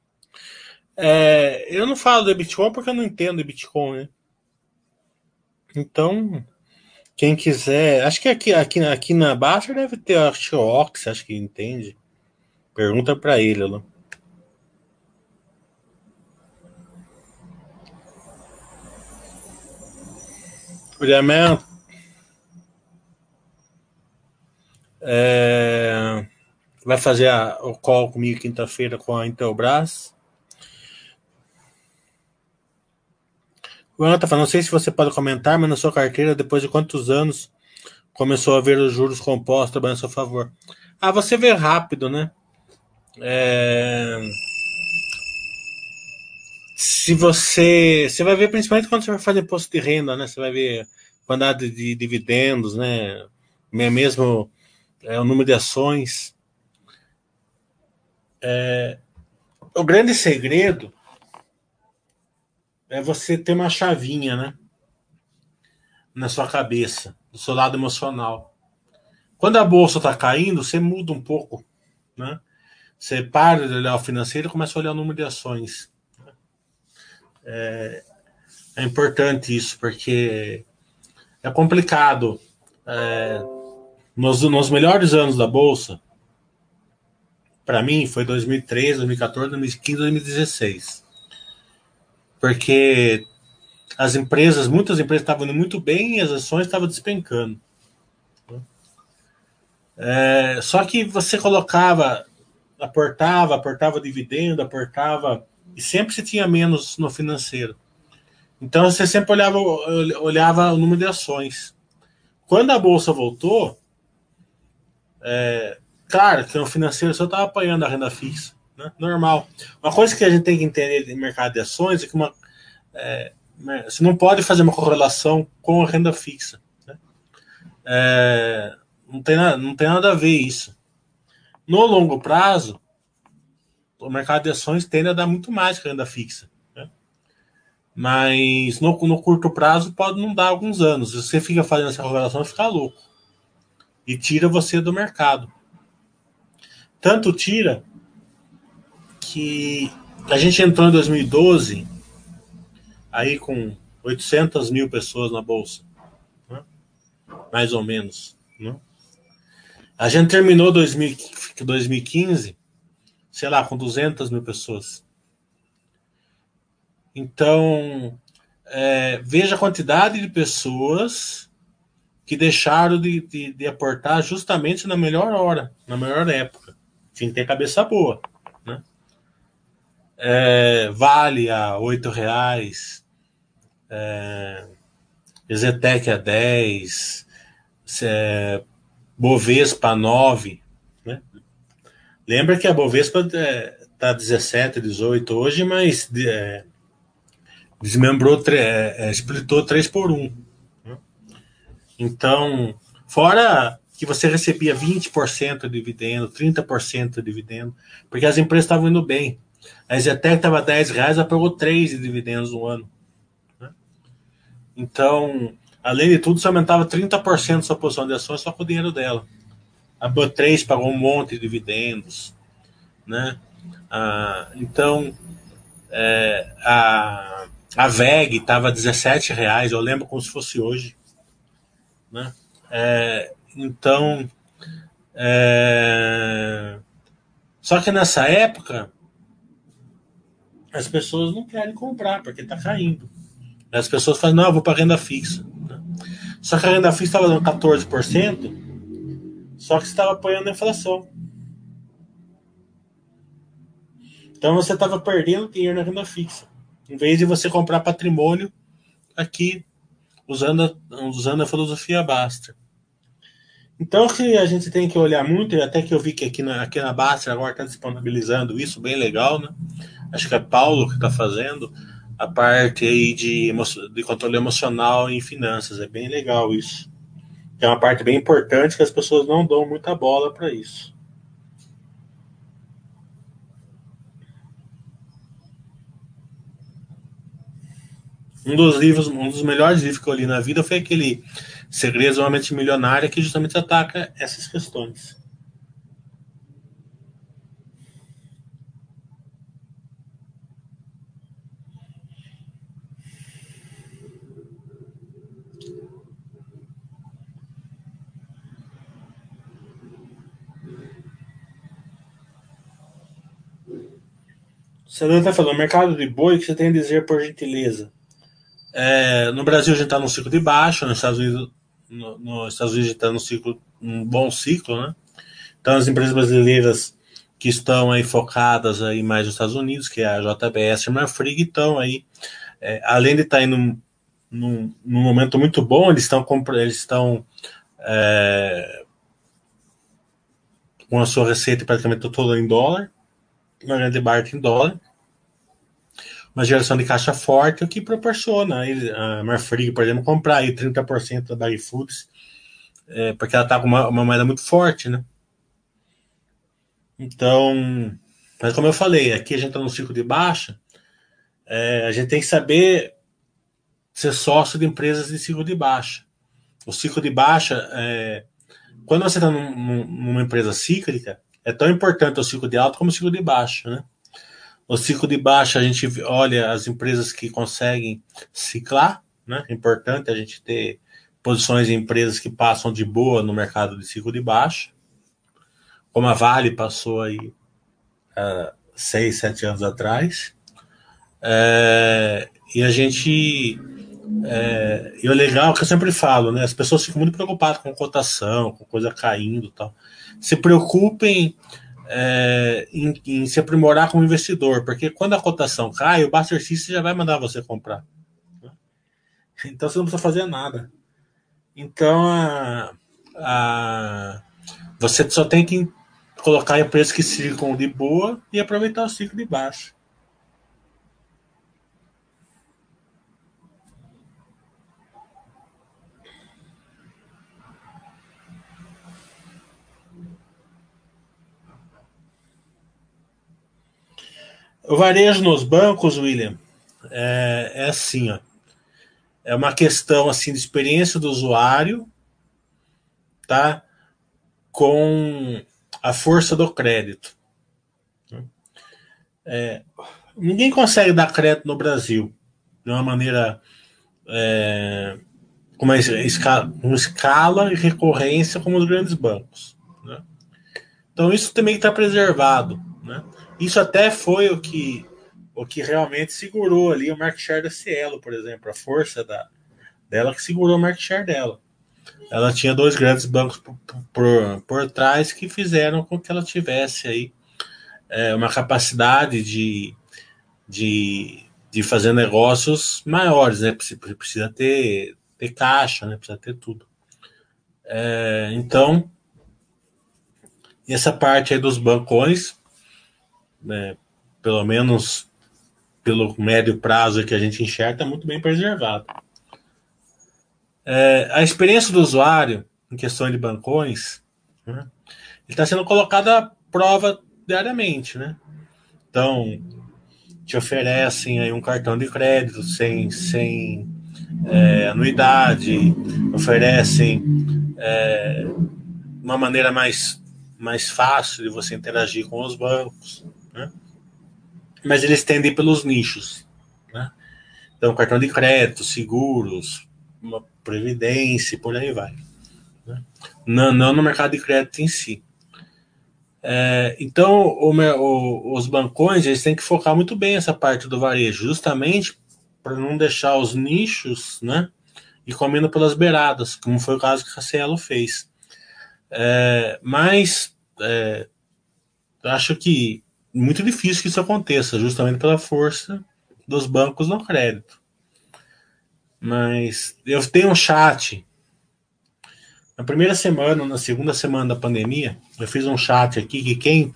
É, eu não falo de Bitcoin porque eu não entendo de Bitcoin, né? Então, quem quiser. Acho que aqui, aqui, aqui na Baixa deve ter acho, o Ox, acho que entende. Pergunta para ele lá. William, é, vai fazer a, o call comigo quinta-feira com a Intelbras. O Ana não sei se você pode comentar, mas na sua carteira, depois de quantos anos começou a ver os juros compostos trabalhando a seu favor? Ah, você vê rápido, né? É... Se você. Você vai ver principalmente quando você vai fazer imposto de renda, né? Você vai ver quantidade de dividendos, né? Mesmo é, o número de ações. É... O grande segredo é você ter uma chavinha, né? Na sua cabeça, do seu lado emocional. Quando a bolsa está caindo, você muda um pouco, né? Você para de olhar o financeiro e começa a olhar o número de ações. É, é importante isso, porque é complicado. É, nos, nos melhores anos da bolsa, para mim, foi 2013, 2014, 2015, 2016 porque as empresas, muitas empresas estavam indo muito bem e as ações estavam despencando. É, só que você colocava, aportava, aportava dividendo, aportava, e sempre se tinha menos no financeiro. Então você sempre olhava, olhava o número de ações. Quando a bolsa voltou, é, claro que no financeiro só estava apanhando a renda fixa né? normal. Uma coisa que a gente tem que entender no mercado de ações é que uma, é, né, você não pode fazer uma correlação com a renda fixa. Né? É, não, tem nada, não tem nada a ver isso. No longo prazo, o mercado de ações tende a dar muito mais que a renda fixa. Né? Mas no, no, curto prazo pode não dar alguns anos. Você fica fazendo essa correlação, fica louco. E tira você do mercado. Tanto tira que a gente entrou em 2012 aí com 800 mil pessoas na bolsa, né? mais ou menos. Né? A gente terminou 2000, 2015, sei lá, com 200 mil pessoas. Então, é, veja a quantidade de pessoas que deixaram de, de, de, aportar justamente na melhor hora, na melhor época. Tinha que ter cabeça boa é, Vale a oito reais, é, Ezetec a 10, é, Bovespa a 9. Né? Lembra que a Bovespa está é, 17, 18 hoje, mas é, desmembrou, é, é, splitou 3 por 1. Né? Então, fora que você recebia 20% de dividendo, 30% de dividendo, porque as empresas estavam indo bem. A Zetec estava 10 reais, ela pagou 3 de dividendos no ano. Né? Então, além de tudo, você aumentava 30% sua posição de ações só com o dinheiro dela. A B3 pagou um monte de dividendos. Né? Ah, então, é, a, a VEG estava 17 reais, eu lembro como se fosse hoje. Né? É, então, é, só que nessa época as pessoas não querem comprar porque está caindo. As pessoas falam, não, eu vou para renda fixa. Só que a renda fixa estava dando 14%, só que estava apoiando a inflação. Então você estava perdendo dinheiro na renda fixa. Em vez de você comprar patrimônio aqui, usando, usando a filosofia Basta. Então que a gente tem que olhar muito, e até que eu vi que aqui na, aqui na Basta agora está disponibilizando isso, bem legal, né? Acho que é Paulo que está fazendo a parte aí de, de controle emocional em finanças. É bem legal isso. É uma parte bem importante que as pessoas não dão muita bola para isso. Um dos livros, um dos melhores livros que eu li na vida foi aquele Segredos de uma Mente Milionária, que justamente ataca essas questões. Você está falando, mercado de boi, o que você tem a dizer por gentileza? É, no Brasil a gente está num ciclo de baixa, nos Estados Unidos, no, Estados Unidos está num ciclo, um bom ciclo, né? Então as empresas brasileiras que estão aí focadas aí mais nos Estados Unidos, que é a JBS e a Marfrig, estão aí, é, além de estar tá num, num, num, momento muito bom, eles estão eles estão é, com a sua receita praticamente toda em dólar, uma grande parte em dólar, uma geração de caixa forte, o que proporciona a Marfrig, por exemplo, comprar aí 30% da Baby Foods, é, porque ela está com uma, uma moeda muito forte, né? Então, mas como eu falei, aqui a gente está no ciclo de baixa, é, a gente tem que saber ser sócio de empresas de ciclo de baixa. O ciclo de baixa, é, quando você está num, numa empresa cíclica, é tão importante o ciclo de alta como o ciclo de baixa, né? O ciclo de baixa, a gente olha as empresas que conseguem ciclar, né? É importante a gente ter posições em empresas que passam de boa no mercado de ciclo de baixa, como a Vale passou aí uh, seis, sete anos atrás. É, e a gente. É, e o legal é que eu sempre falo, né? As pessoas ficam muito preocupadas com cotação, com coisa caindo tal. Se preocupem é, em, em, se aprimorar como investidor, porque quando a cotação cai, o Buster System já vai mandar você comprar. Então você não precisa fazer nada. Então a, a, você só tem que colocar empresas que circam de boa e aproveitar o ciclo de baixo. O varejo nos bancos, William, é, é assim, ó. É uma questão assim de experiência do usuário, tá? Com a força do crédito. É, ninguém consegue dar crédito no Brasil de uma maneira é, com uma escala, uma escala e recorrência como os grandes bancos. Né? Então isso também está preservado. Né? Isso até foi o que o que realmente segurou ali o market share da Cielo, por exemplo, a força da, dela que segurou o market share dela. Ela tinha dois grandes bancos por, por, por trás que fizeram com que ela tivesse aí é, uma capacidade de, de, de fazer negócios maiores, né? Precisa, precisa ter, ter caixa, né? Precisa ter tudo. É, então, essa parte aí dos bancões né, pelo menos pelo médio prazo que a gente enxerga, é muito bem preservado. É, a experiência do usuário em questão de bancões né, está sendo colocada à prova diariamente. Né? Então, te oferecem aí um cartão de crédito sem, sem é, anuidade, oferecem é, uma maneira mais, mais fácil de você interagir com os bancos né? mas eles tendem pelos nichos. Né? Então, cartão de crédito, seguros, uma previdência, por aí vai. Né? Não, não no mercado de crédito em si. É, então, o, o, os bancões eles têm que focar muito bem essa parte do varejo, justamente para não deixar os nichos né, e comendo pelas beiradas, como foi o caso que a Cielo fez. É, mas é, acho que muito difícil que isso aconteça, justamente pela força dos bancos no crédito. Mas eu tenho um chat. Na primeira semana, na segunda semana da pandemia, eu fiz um chat aqui que quem,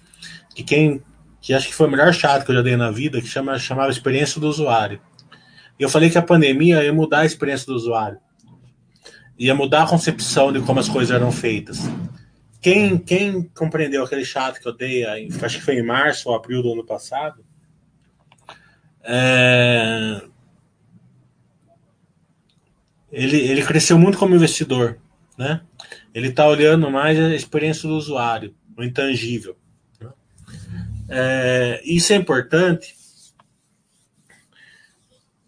que quem, que acho que foi o melhor chat que eu já dei na vida, que chama, chamava Experiência do Usuário. E eu falei que a pandemia ia mudar a experiência do usuário, ia mudar a concepção de como as coisas eram feitas. Quem, quem compreendeu aquele chato que eu dei, acho que foi em março ou abril do ano passado, é... ele, ele cresceu muito como investidor, né? Ele está olhando mais a experiência do usuário, o intangível. Né? É, isso é importante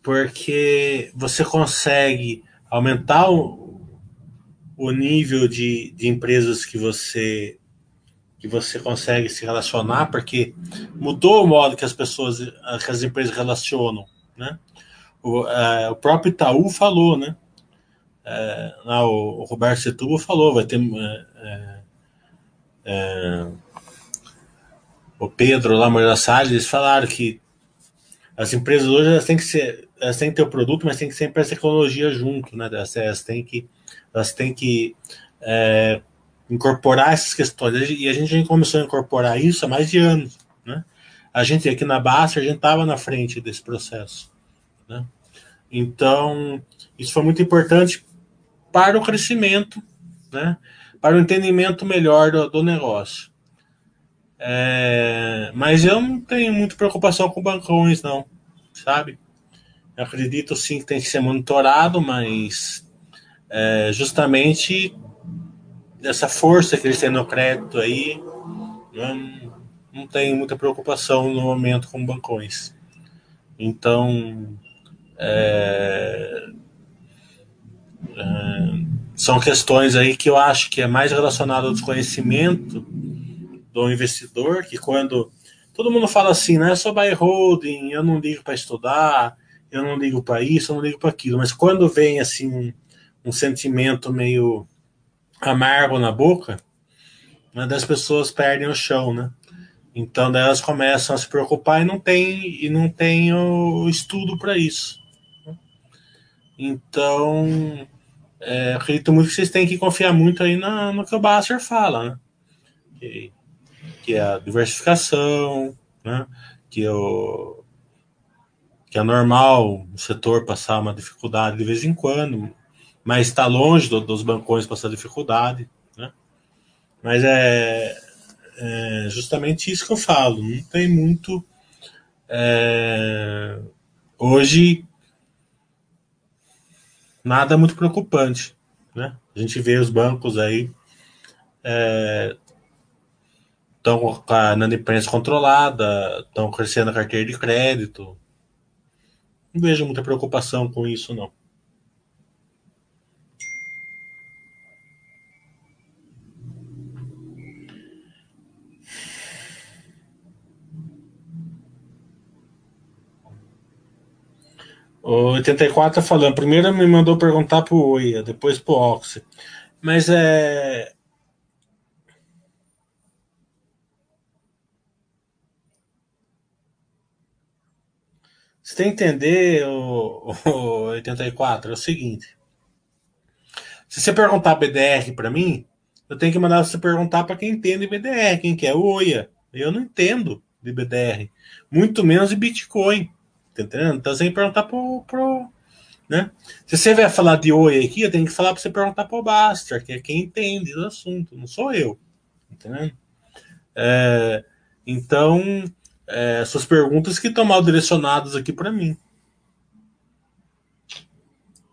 porque você consegue aumentar o, o nível de, de empresas que você que você consegue se relacionar, porque mudou o modo que as pessoas, que as empresas relacionam, né? O, é, o próprio Itaú falou, né? É, o, o, Roberto Setúbal falou, vai ter é, é, é o Pedro lá, Moreira Salles, eles falaram que as empresas hoje elas têm que ser, elas têm que ter o produto, mas tem que sempre essa tecnologia junto, né? Elas têm que, elas têm que é, incorporar essas questões. E a gente começou a incorporar isso há mais de anos. Né? A gente aqui na Basta, a gente estava na frente desse processo. Né? Então, isso foi muito importante para o crescimento, né? para o entendimento melhor do, do negócio. É, mas eu não tenho muita preocupação com bancões, não, sabe? Eu acredito sim que tem que ser monitorado, mas é, justamente dessa força que eles têm no crédito aí, não, não tem muita preocupação no momento com bancões. Então, é, é, são questões aí que eu acho que é mais relacionado ao desconhecimento do investidor, que quando todo mundo fala assim, né, só buy holding, eu não ligo para estudar, eu não ligo para isso, eu não ligo para aquilo, mas quando vem assim um, sentimento meio amargo na boca, né, das pessoas perdem o chão, né? Então elas começam a se preocupar e não tem e não tem o estudo para isso. Então é, acredito muito que vocês têm que confiar muito aí na, no que o Basser fala, né? Que, que é a diversificação, né? Que o que é normal o setor passar uma dificuldade de vez em quando, mas está longe do, dos bancões com essa dificuldade. Né? Mas é, é, justamente isso que eu falo. Não tem muito. É, hoje, nada muito preocupante. Né? A gente vê os bancos aí estão é, com a inadimplência controlada, estão crescendo a carteira de crédito. Não vejo muita preocupação com isso, não. O 84 tá falando. Primeiro me mandou perguntar pro Oia, depois pro Oxy. Mas é. Você tem que entender, o, o 84, é o seguinte. Se você perguntar BDR para mim, eu tenho que mandar você perguntar para quem entende BDR, quem quer é o Oia. Eu não entendo de BDR, muito menos de Bitcoin. Tá entendendo? Então você tem que perguntar pro, pro. Né? Se você vai falar de oi aqui, eu tenho que falar para você perguntar pro Baster, que é quem entende do assunto, não sou eu. Tá entendendo? É, então, é, suas perguntas que estão mal direcionadas aqui para mim.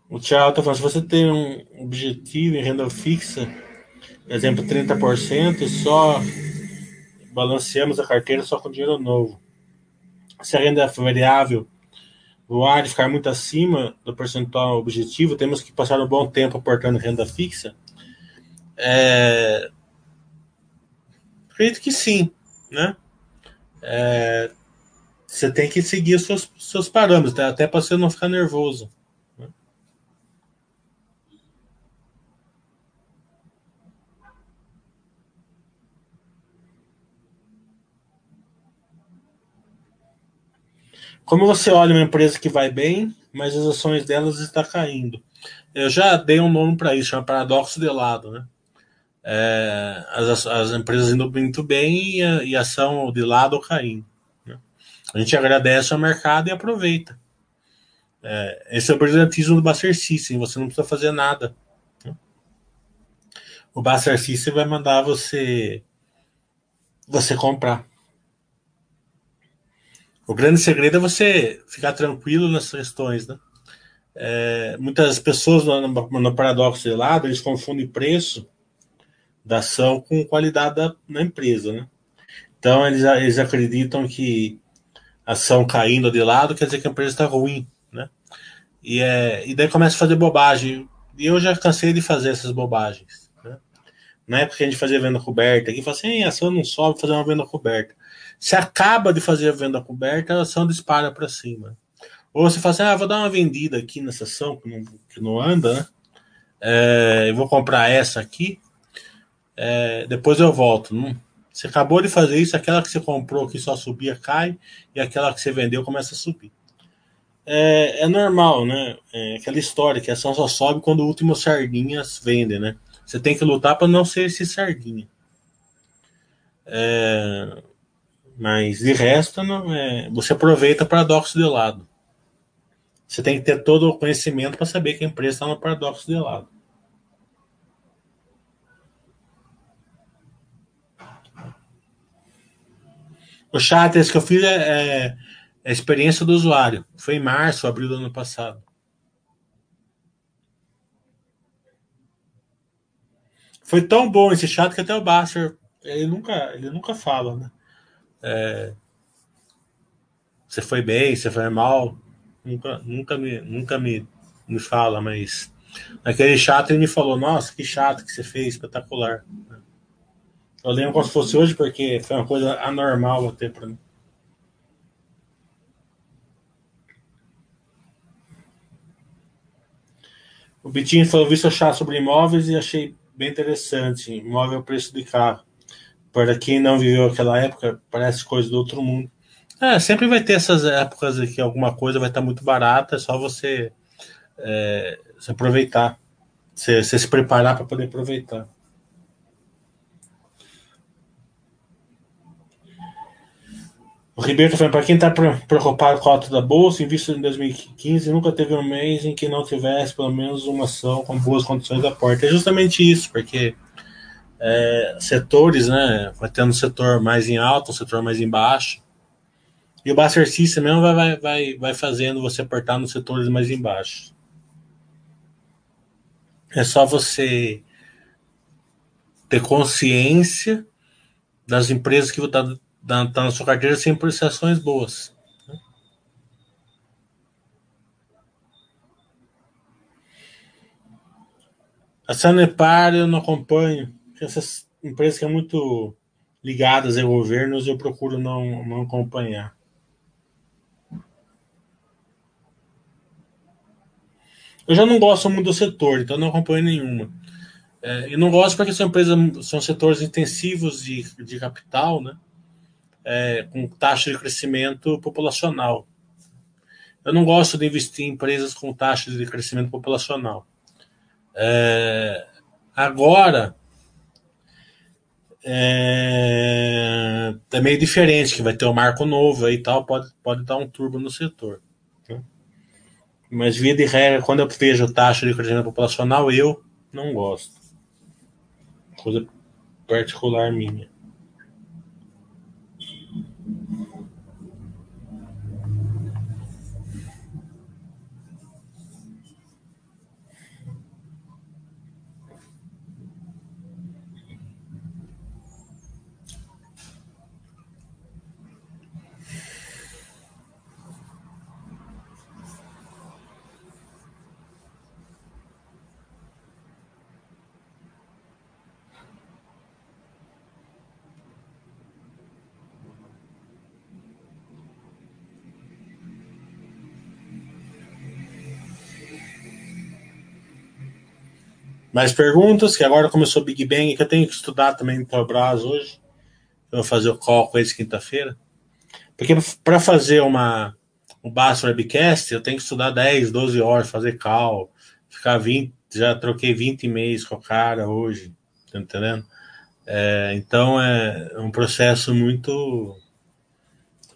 O Thiago está falando, se você tem um objetivo em renda fixa, exemplo, 30%, e só balanceamos a carteira só com dinheiro novo. Se a renda é variável o ARI ficar muito acima do percentual objetivo, temos que passar um bom tempo aportando renda fixa? É... Acredito que sim, né? É... Você tem que seguir os seus, seus parâmetros, tá? até para você não ficar nervoso. Como você olha uma empresa que vai bem, mas as ações delas estão caindo? Eu já dei um nome para isso, chama paradoxo de lado, né? É, as, as empresas indo muito bem e a, e a ação de lado caindo. Né? A gente agradece ao mercado e aproveita. É, esse é o brilhantismo do Buster System, você não precisa fazer nada. Né? O Buster System vai mandar você você comprar. O grande segredo é você ficar tranquilo nas questões, né? É, muitas pessoas no, no, paradoxo de lado eles confundem preço da ação com qualidade da, da empresa, né? Então eles, eles acreditam que a ação caindo de lado quer dizer que a empresa está ruim, né? E, é, e daí começa a fazer bobagem. E eu já cansei de fazer essas bobagens. Na época que a gente fazia venda coberta, aqui fala assim, a ação não sobe fazer uma venda coberta. Se acaba de fazer a venda coberta, a ação dispara para cima. Ou você fala assim, ah, vou dar uma vendida aqui nessa ação que não, que não anda, né? É, eu vou comprar essa aqui, é, depois eu volto. Você acabou de fazer isso, aquela que você comprou que só subia cai, e aquela que você vendeu começa a subir. É, é normal, né? É aquela história que a ação só sobe quando o último sardinhas vende, né? Você tem que lutar para não ser esse sardinha. É, mas de resto, não, é, você aproveita paradoxo de lado. Você tem que ter todo o conhecimento para saber que a empresa está no paradoxo de lado. O chat esse que eu fiz é, é, é a experiência do usuário. Foi em março, abril do ano passado. Foi tão bom esse chat que até o Basser ele nunca, ele nunca fala, né? É, você foi bem, você foi mal, nunca, nunca me, nunca me, me fala, mas naquele chat ele me falou, nossa, que chato que você fez, espetacular. Eu lembro como se fosse hoje, porque foi uma coisa anormal até para mim. O Bitinho falou, vi seu chat sobre imóveis e achei bem interessante. Imóvel preço de carro. Para quem não viveu aquela época, parece coisa do outro mundo. É, sempre vai ter essas épocas que alguma coisa vai estar muito barata, é só você é, se aproveitar, você, você se preparar para poder aproveitar. O Ribeiro está falando, para quem está preocupado com a alta da bolsa, em 2015, nunca teve um mês em que não tivesse pelo menos uma ação com boas condições da porta. É justamente isso, porque é, setores, né? Vai tendo um setor mais em alta, um setor mais em baixo. E o Buster System mesmo vai, vai, vai fazendo você apertar nos setores mais embaixo. É só você ter consciência das empresas que está tá, tá na sua carteira sem prestações boas. A Sanepar eu não acompanho. Essas empresas que são muito ligadas a governos eu procuro não, não acompanhar. Eu já não gosto muito do setor, então não acompanho nenhuma. É, e não gosto porque são empresas, são setores intensivos de, de capital, né? É, com taxa de crescimento populacional. Eu não gosto de investir em empresas com taxa de crescimento populacional. É, agora, é, é, meio diferente, que vai ter um marco novo aí e tal, pode, pode dar um turbo no setor. Né? Mas, via de regra, quando eu vejo taxa de crescimento populacional, eu não gosto. Coisa particular minha. Mais perguntas? Que agora começou o Big Bang, que eu tenho que estudar também no Petrobras hoje. Eu vou fazer o call com quinta-feira. Porque para fazer uma, um Basso Webcast, eu tenho que estudar 10, 12 horas, fazer call, ficar 20. Já troquei 20 e-mails com o cara hoje, tá entendendo? É, então é um processo muito.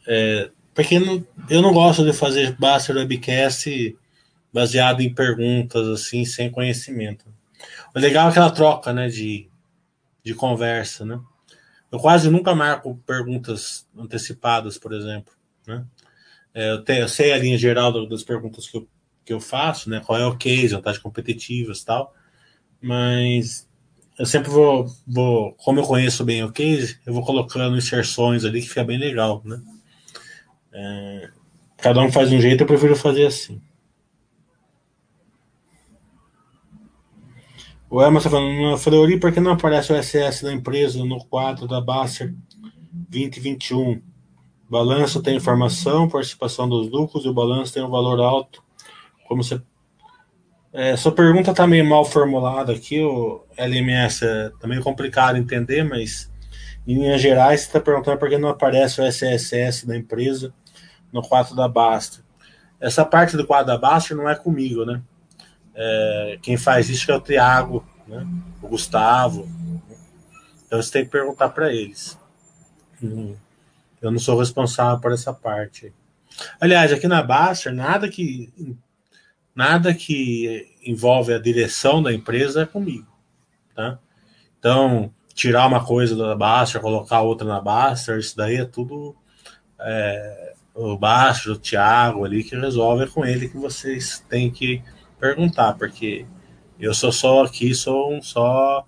É, porque não, eu não gosto de fazer Baster Webcast baseado em perguntas assim, sem conhecimento. O legal é aquela troca, né, de, de conversa, né? Eu quase nunca marco perguntas antecipadas, por exemplo, né? É, eu, tenho, eu sei a linha geral das perguntas que eu, que eu faço, né? Qual é o case, vantagens competitivas tal, mas eu sempre vou, vou, como eu conheço bem o case, eu vou colocando inserções ali que fica bem legal, né? É, cada um faz um jeito, eu prefiro fazer assim. O Emerson está falando, Fleury, por que não aparece o SS da empresa no quadro da Baster 2021? Balanço tem informação, participação dos lucros e o balanço tem um valor alto. Como você. É, sua pergunta está meio mal formulada aqui, o LMS. É, tá meio complicado entender, mas em linhas gerais, você está perguntando por que não aparece o SSS da empresa no quadro da Baster. Essa parte do quadro da Baster não é comigo, né? É, quem faz isso é o Tiago, né? o Gustavo. Então você tem que perguntar para eles. Hum, eu não sou responsável por essa parte. Aliás, aqui na Baster, nada que nada que envolve a direção da empresa é comigo, tá? Então, tirar uma coisa da Baster, colocar outra na Baster, isso daí é tudo é, o Baster, o Thiago ali que resolve é com ele que vocês têm que perguntar, porque eu sou só aqui, sou um, só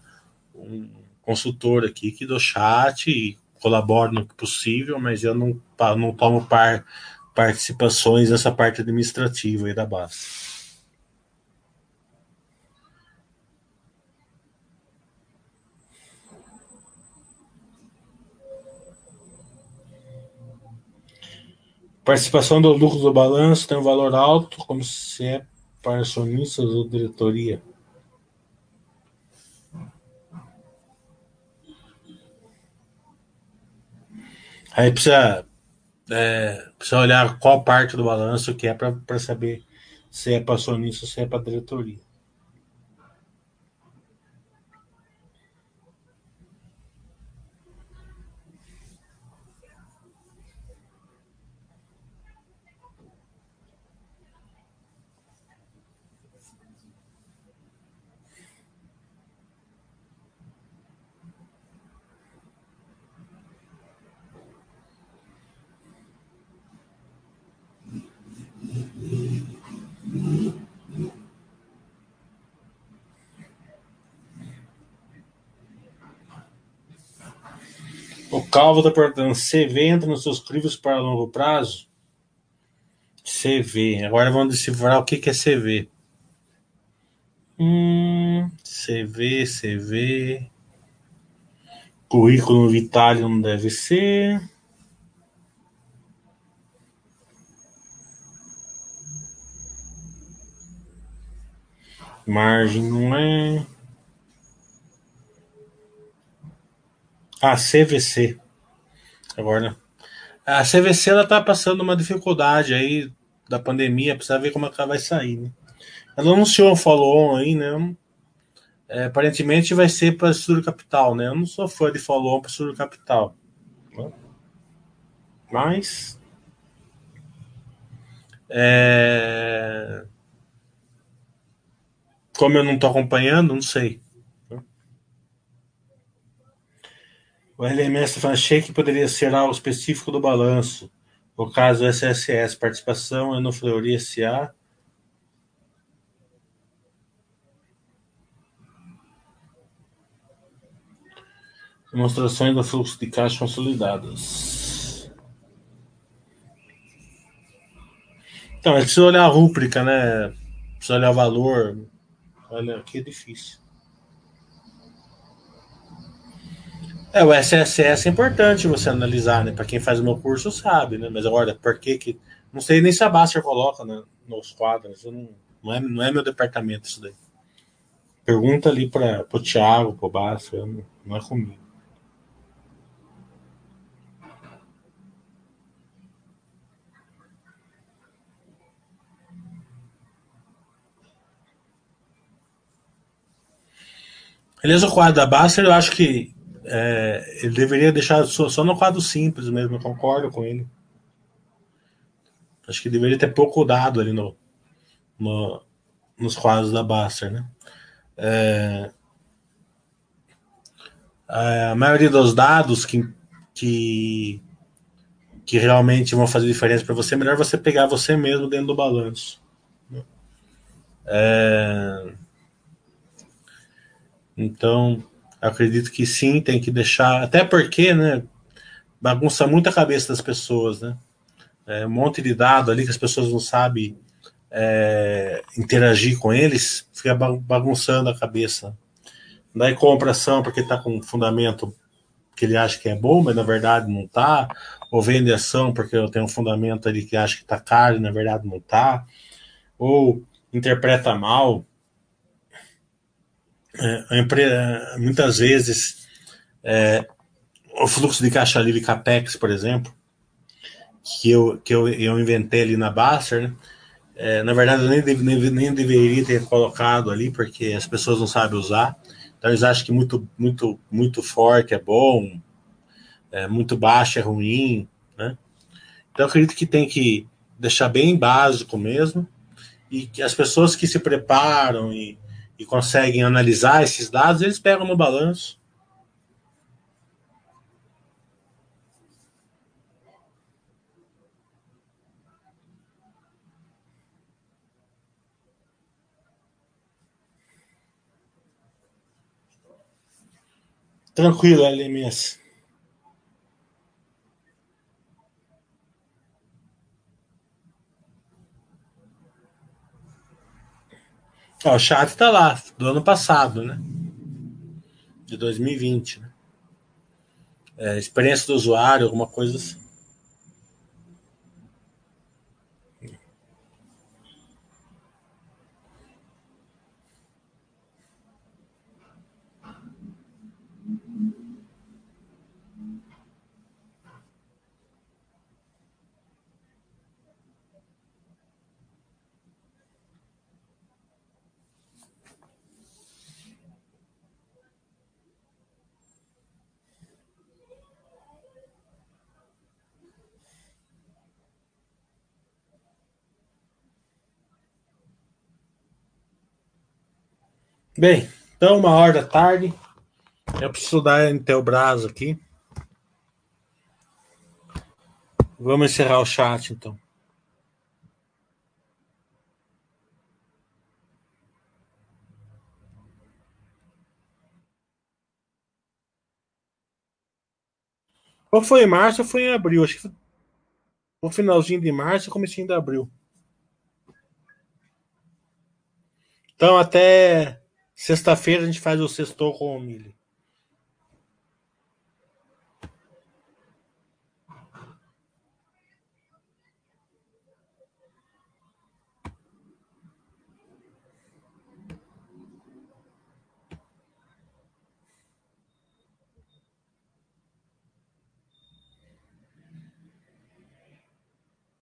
um consultor aqui que dou chat e colaboro no que possível, mas eu não, não tomo par, participações nessa parte administrativa aí da base. Participação do lucro do balanço tem um valor alto, como se é para acionistas ou diretoria? Aí precisa, é, precisa olhar qual parte do balanço que é para saber se é para acionista ou se é para diretoria. O Calvo está perguntando: CV entra nos seus livros para longo prazo? CV. Agora vamos decifrar o que, que é CV. Hum, CV, CV. Currículo vitário não deve ser. Margem não é. A CVC. Agora, a CVC ela tá passando uma dificuldade aí da pandemia, precisa ver como é ela vai sair, né? Ela anunciou um follow-on aí, né? É, aparentemente vai ser para Estudo Capital, né? Eu não sou fã de follow-on para Estudo Capital. Né? Mas. É... Como eu não estou acompanhando, não sei. O LMS achei que poderia ser algo específico do balanço. O caso SSS, participação no Fleury SA. Demonstrações do fluxo de caixa consolidadas. Então, é preciso olhar a rúbrica, né? Precisa olhar o valor. Olha, aqui é difícil. É, o SSS é importante você analisar, né? Para quem faz o meu curso sabe, né? Mas agora, por que que. Não sei nem se a Baster coloca né, nos quadros. Não, não, é, não é meu departamento isso daí. Pergunta ali para o Thiago, para o não, não é comigo. Beleza, o quadro da Baster, eu acho que é, ele deveria deixar só, só, no quadro simples mesmo, eu concordo com ele. Acho que deveria ter pouco dado ali no, no nos quadros da Baster, né? É, a maioria dos dados que, que, que realmente vão fazer diferença para você, é melhor você pegar você mesmo dentro do balanço. Né? É, então, acredito que sim, tem que deixar. Até porque, né? Bagunça muito a cabeça das pessoas, né? É, um monte de dado ali que as pessoas não sabem é, interagir com eles, fica bagunçando a cabeça daí compra ação porque está com fundamento que ele acha que é bom, mas na verdade não está, ou vende ação porque tenho um fundamento ali que acha que está caro e na verdade não está, ou interpreta mal. É, muitas vezes é, o fluxo de caixa livre CAPEX, por exemplo, que eu, que eu, eu inventei ali na Baster, né? É, na verdade, eu nem, nem, nem, deveria ter colocado ali, porque as pessoas não sabem usar. Então, eles acham que muito, muito, muito forte é bom, é, muito baixo é ruim. Né? Então, eu acredito que tem que deixar bem básico mesmo, e que as pessoas que se preparam e, e conseguem analisar esses dados, eles pegam no balanço Tranquilo, LMS. Ó, o chat tá lá, do ano passado, né? De 2020, né? É, experiência do usuário, alguma coisa assim. Bem, então uma hora da tarde. Eu preciso dar Intelbras aqui. Vamos encerrar o chat então. Ou foi em março ou foi em abril? Acho que foi no finalzinho de março e comecinho de abril. Então até Sexta-feira a gente faz o sextou com o Mili.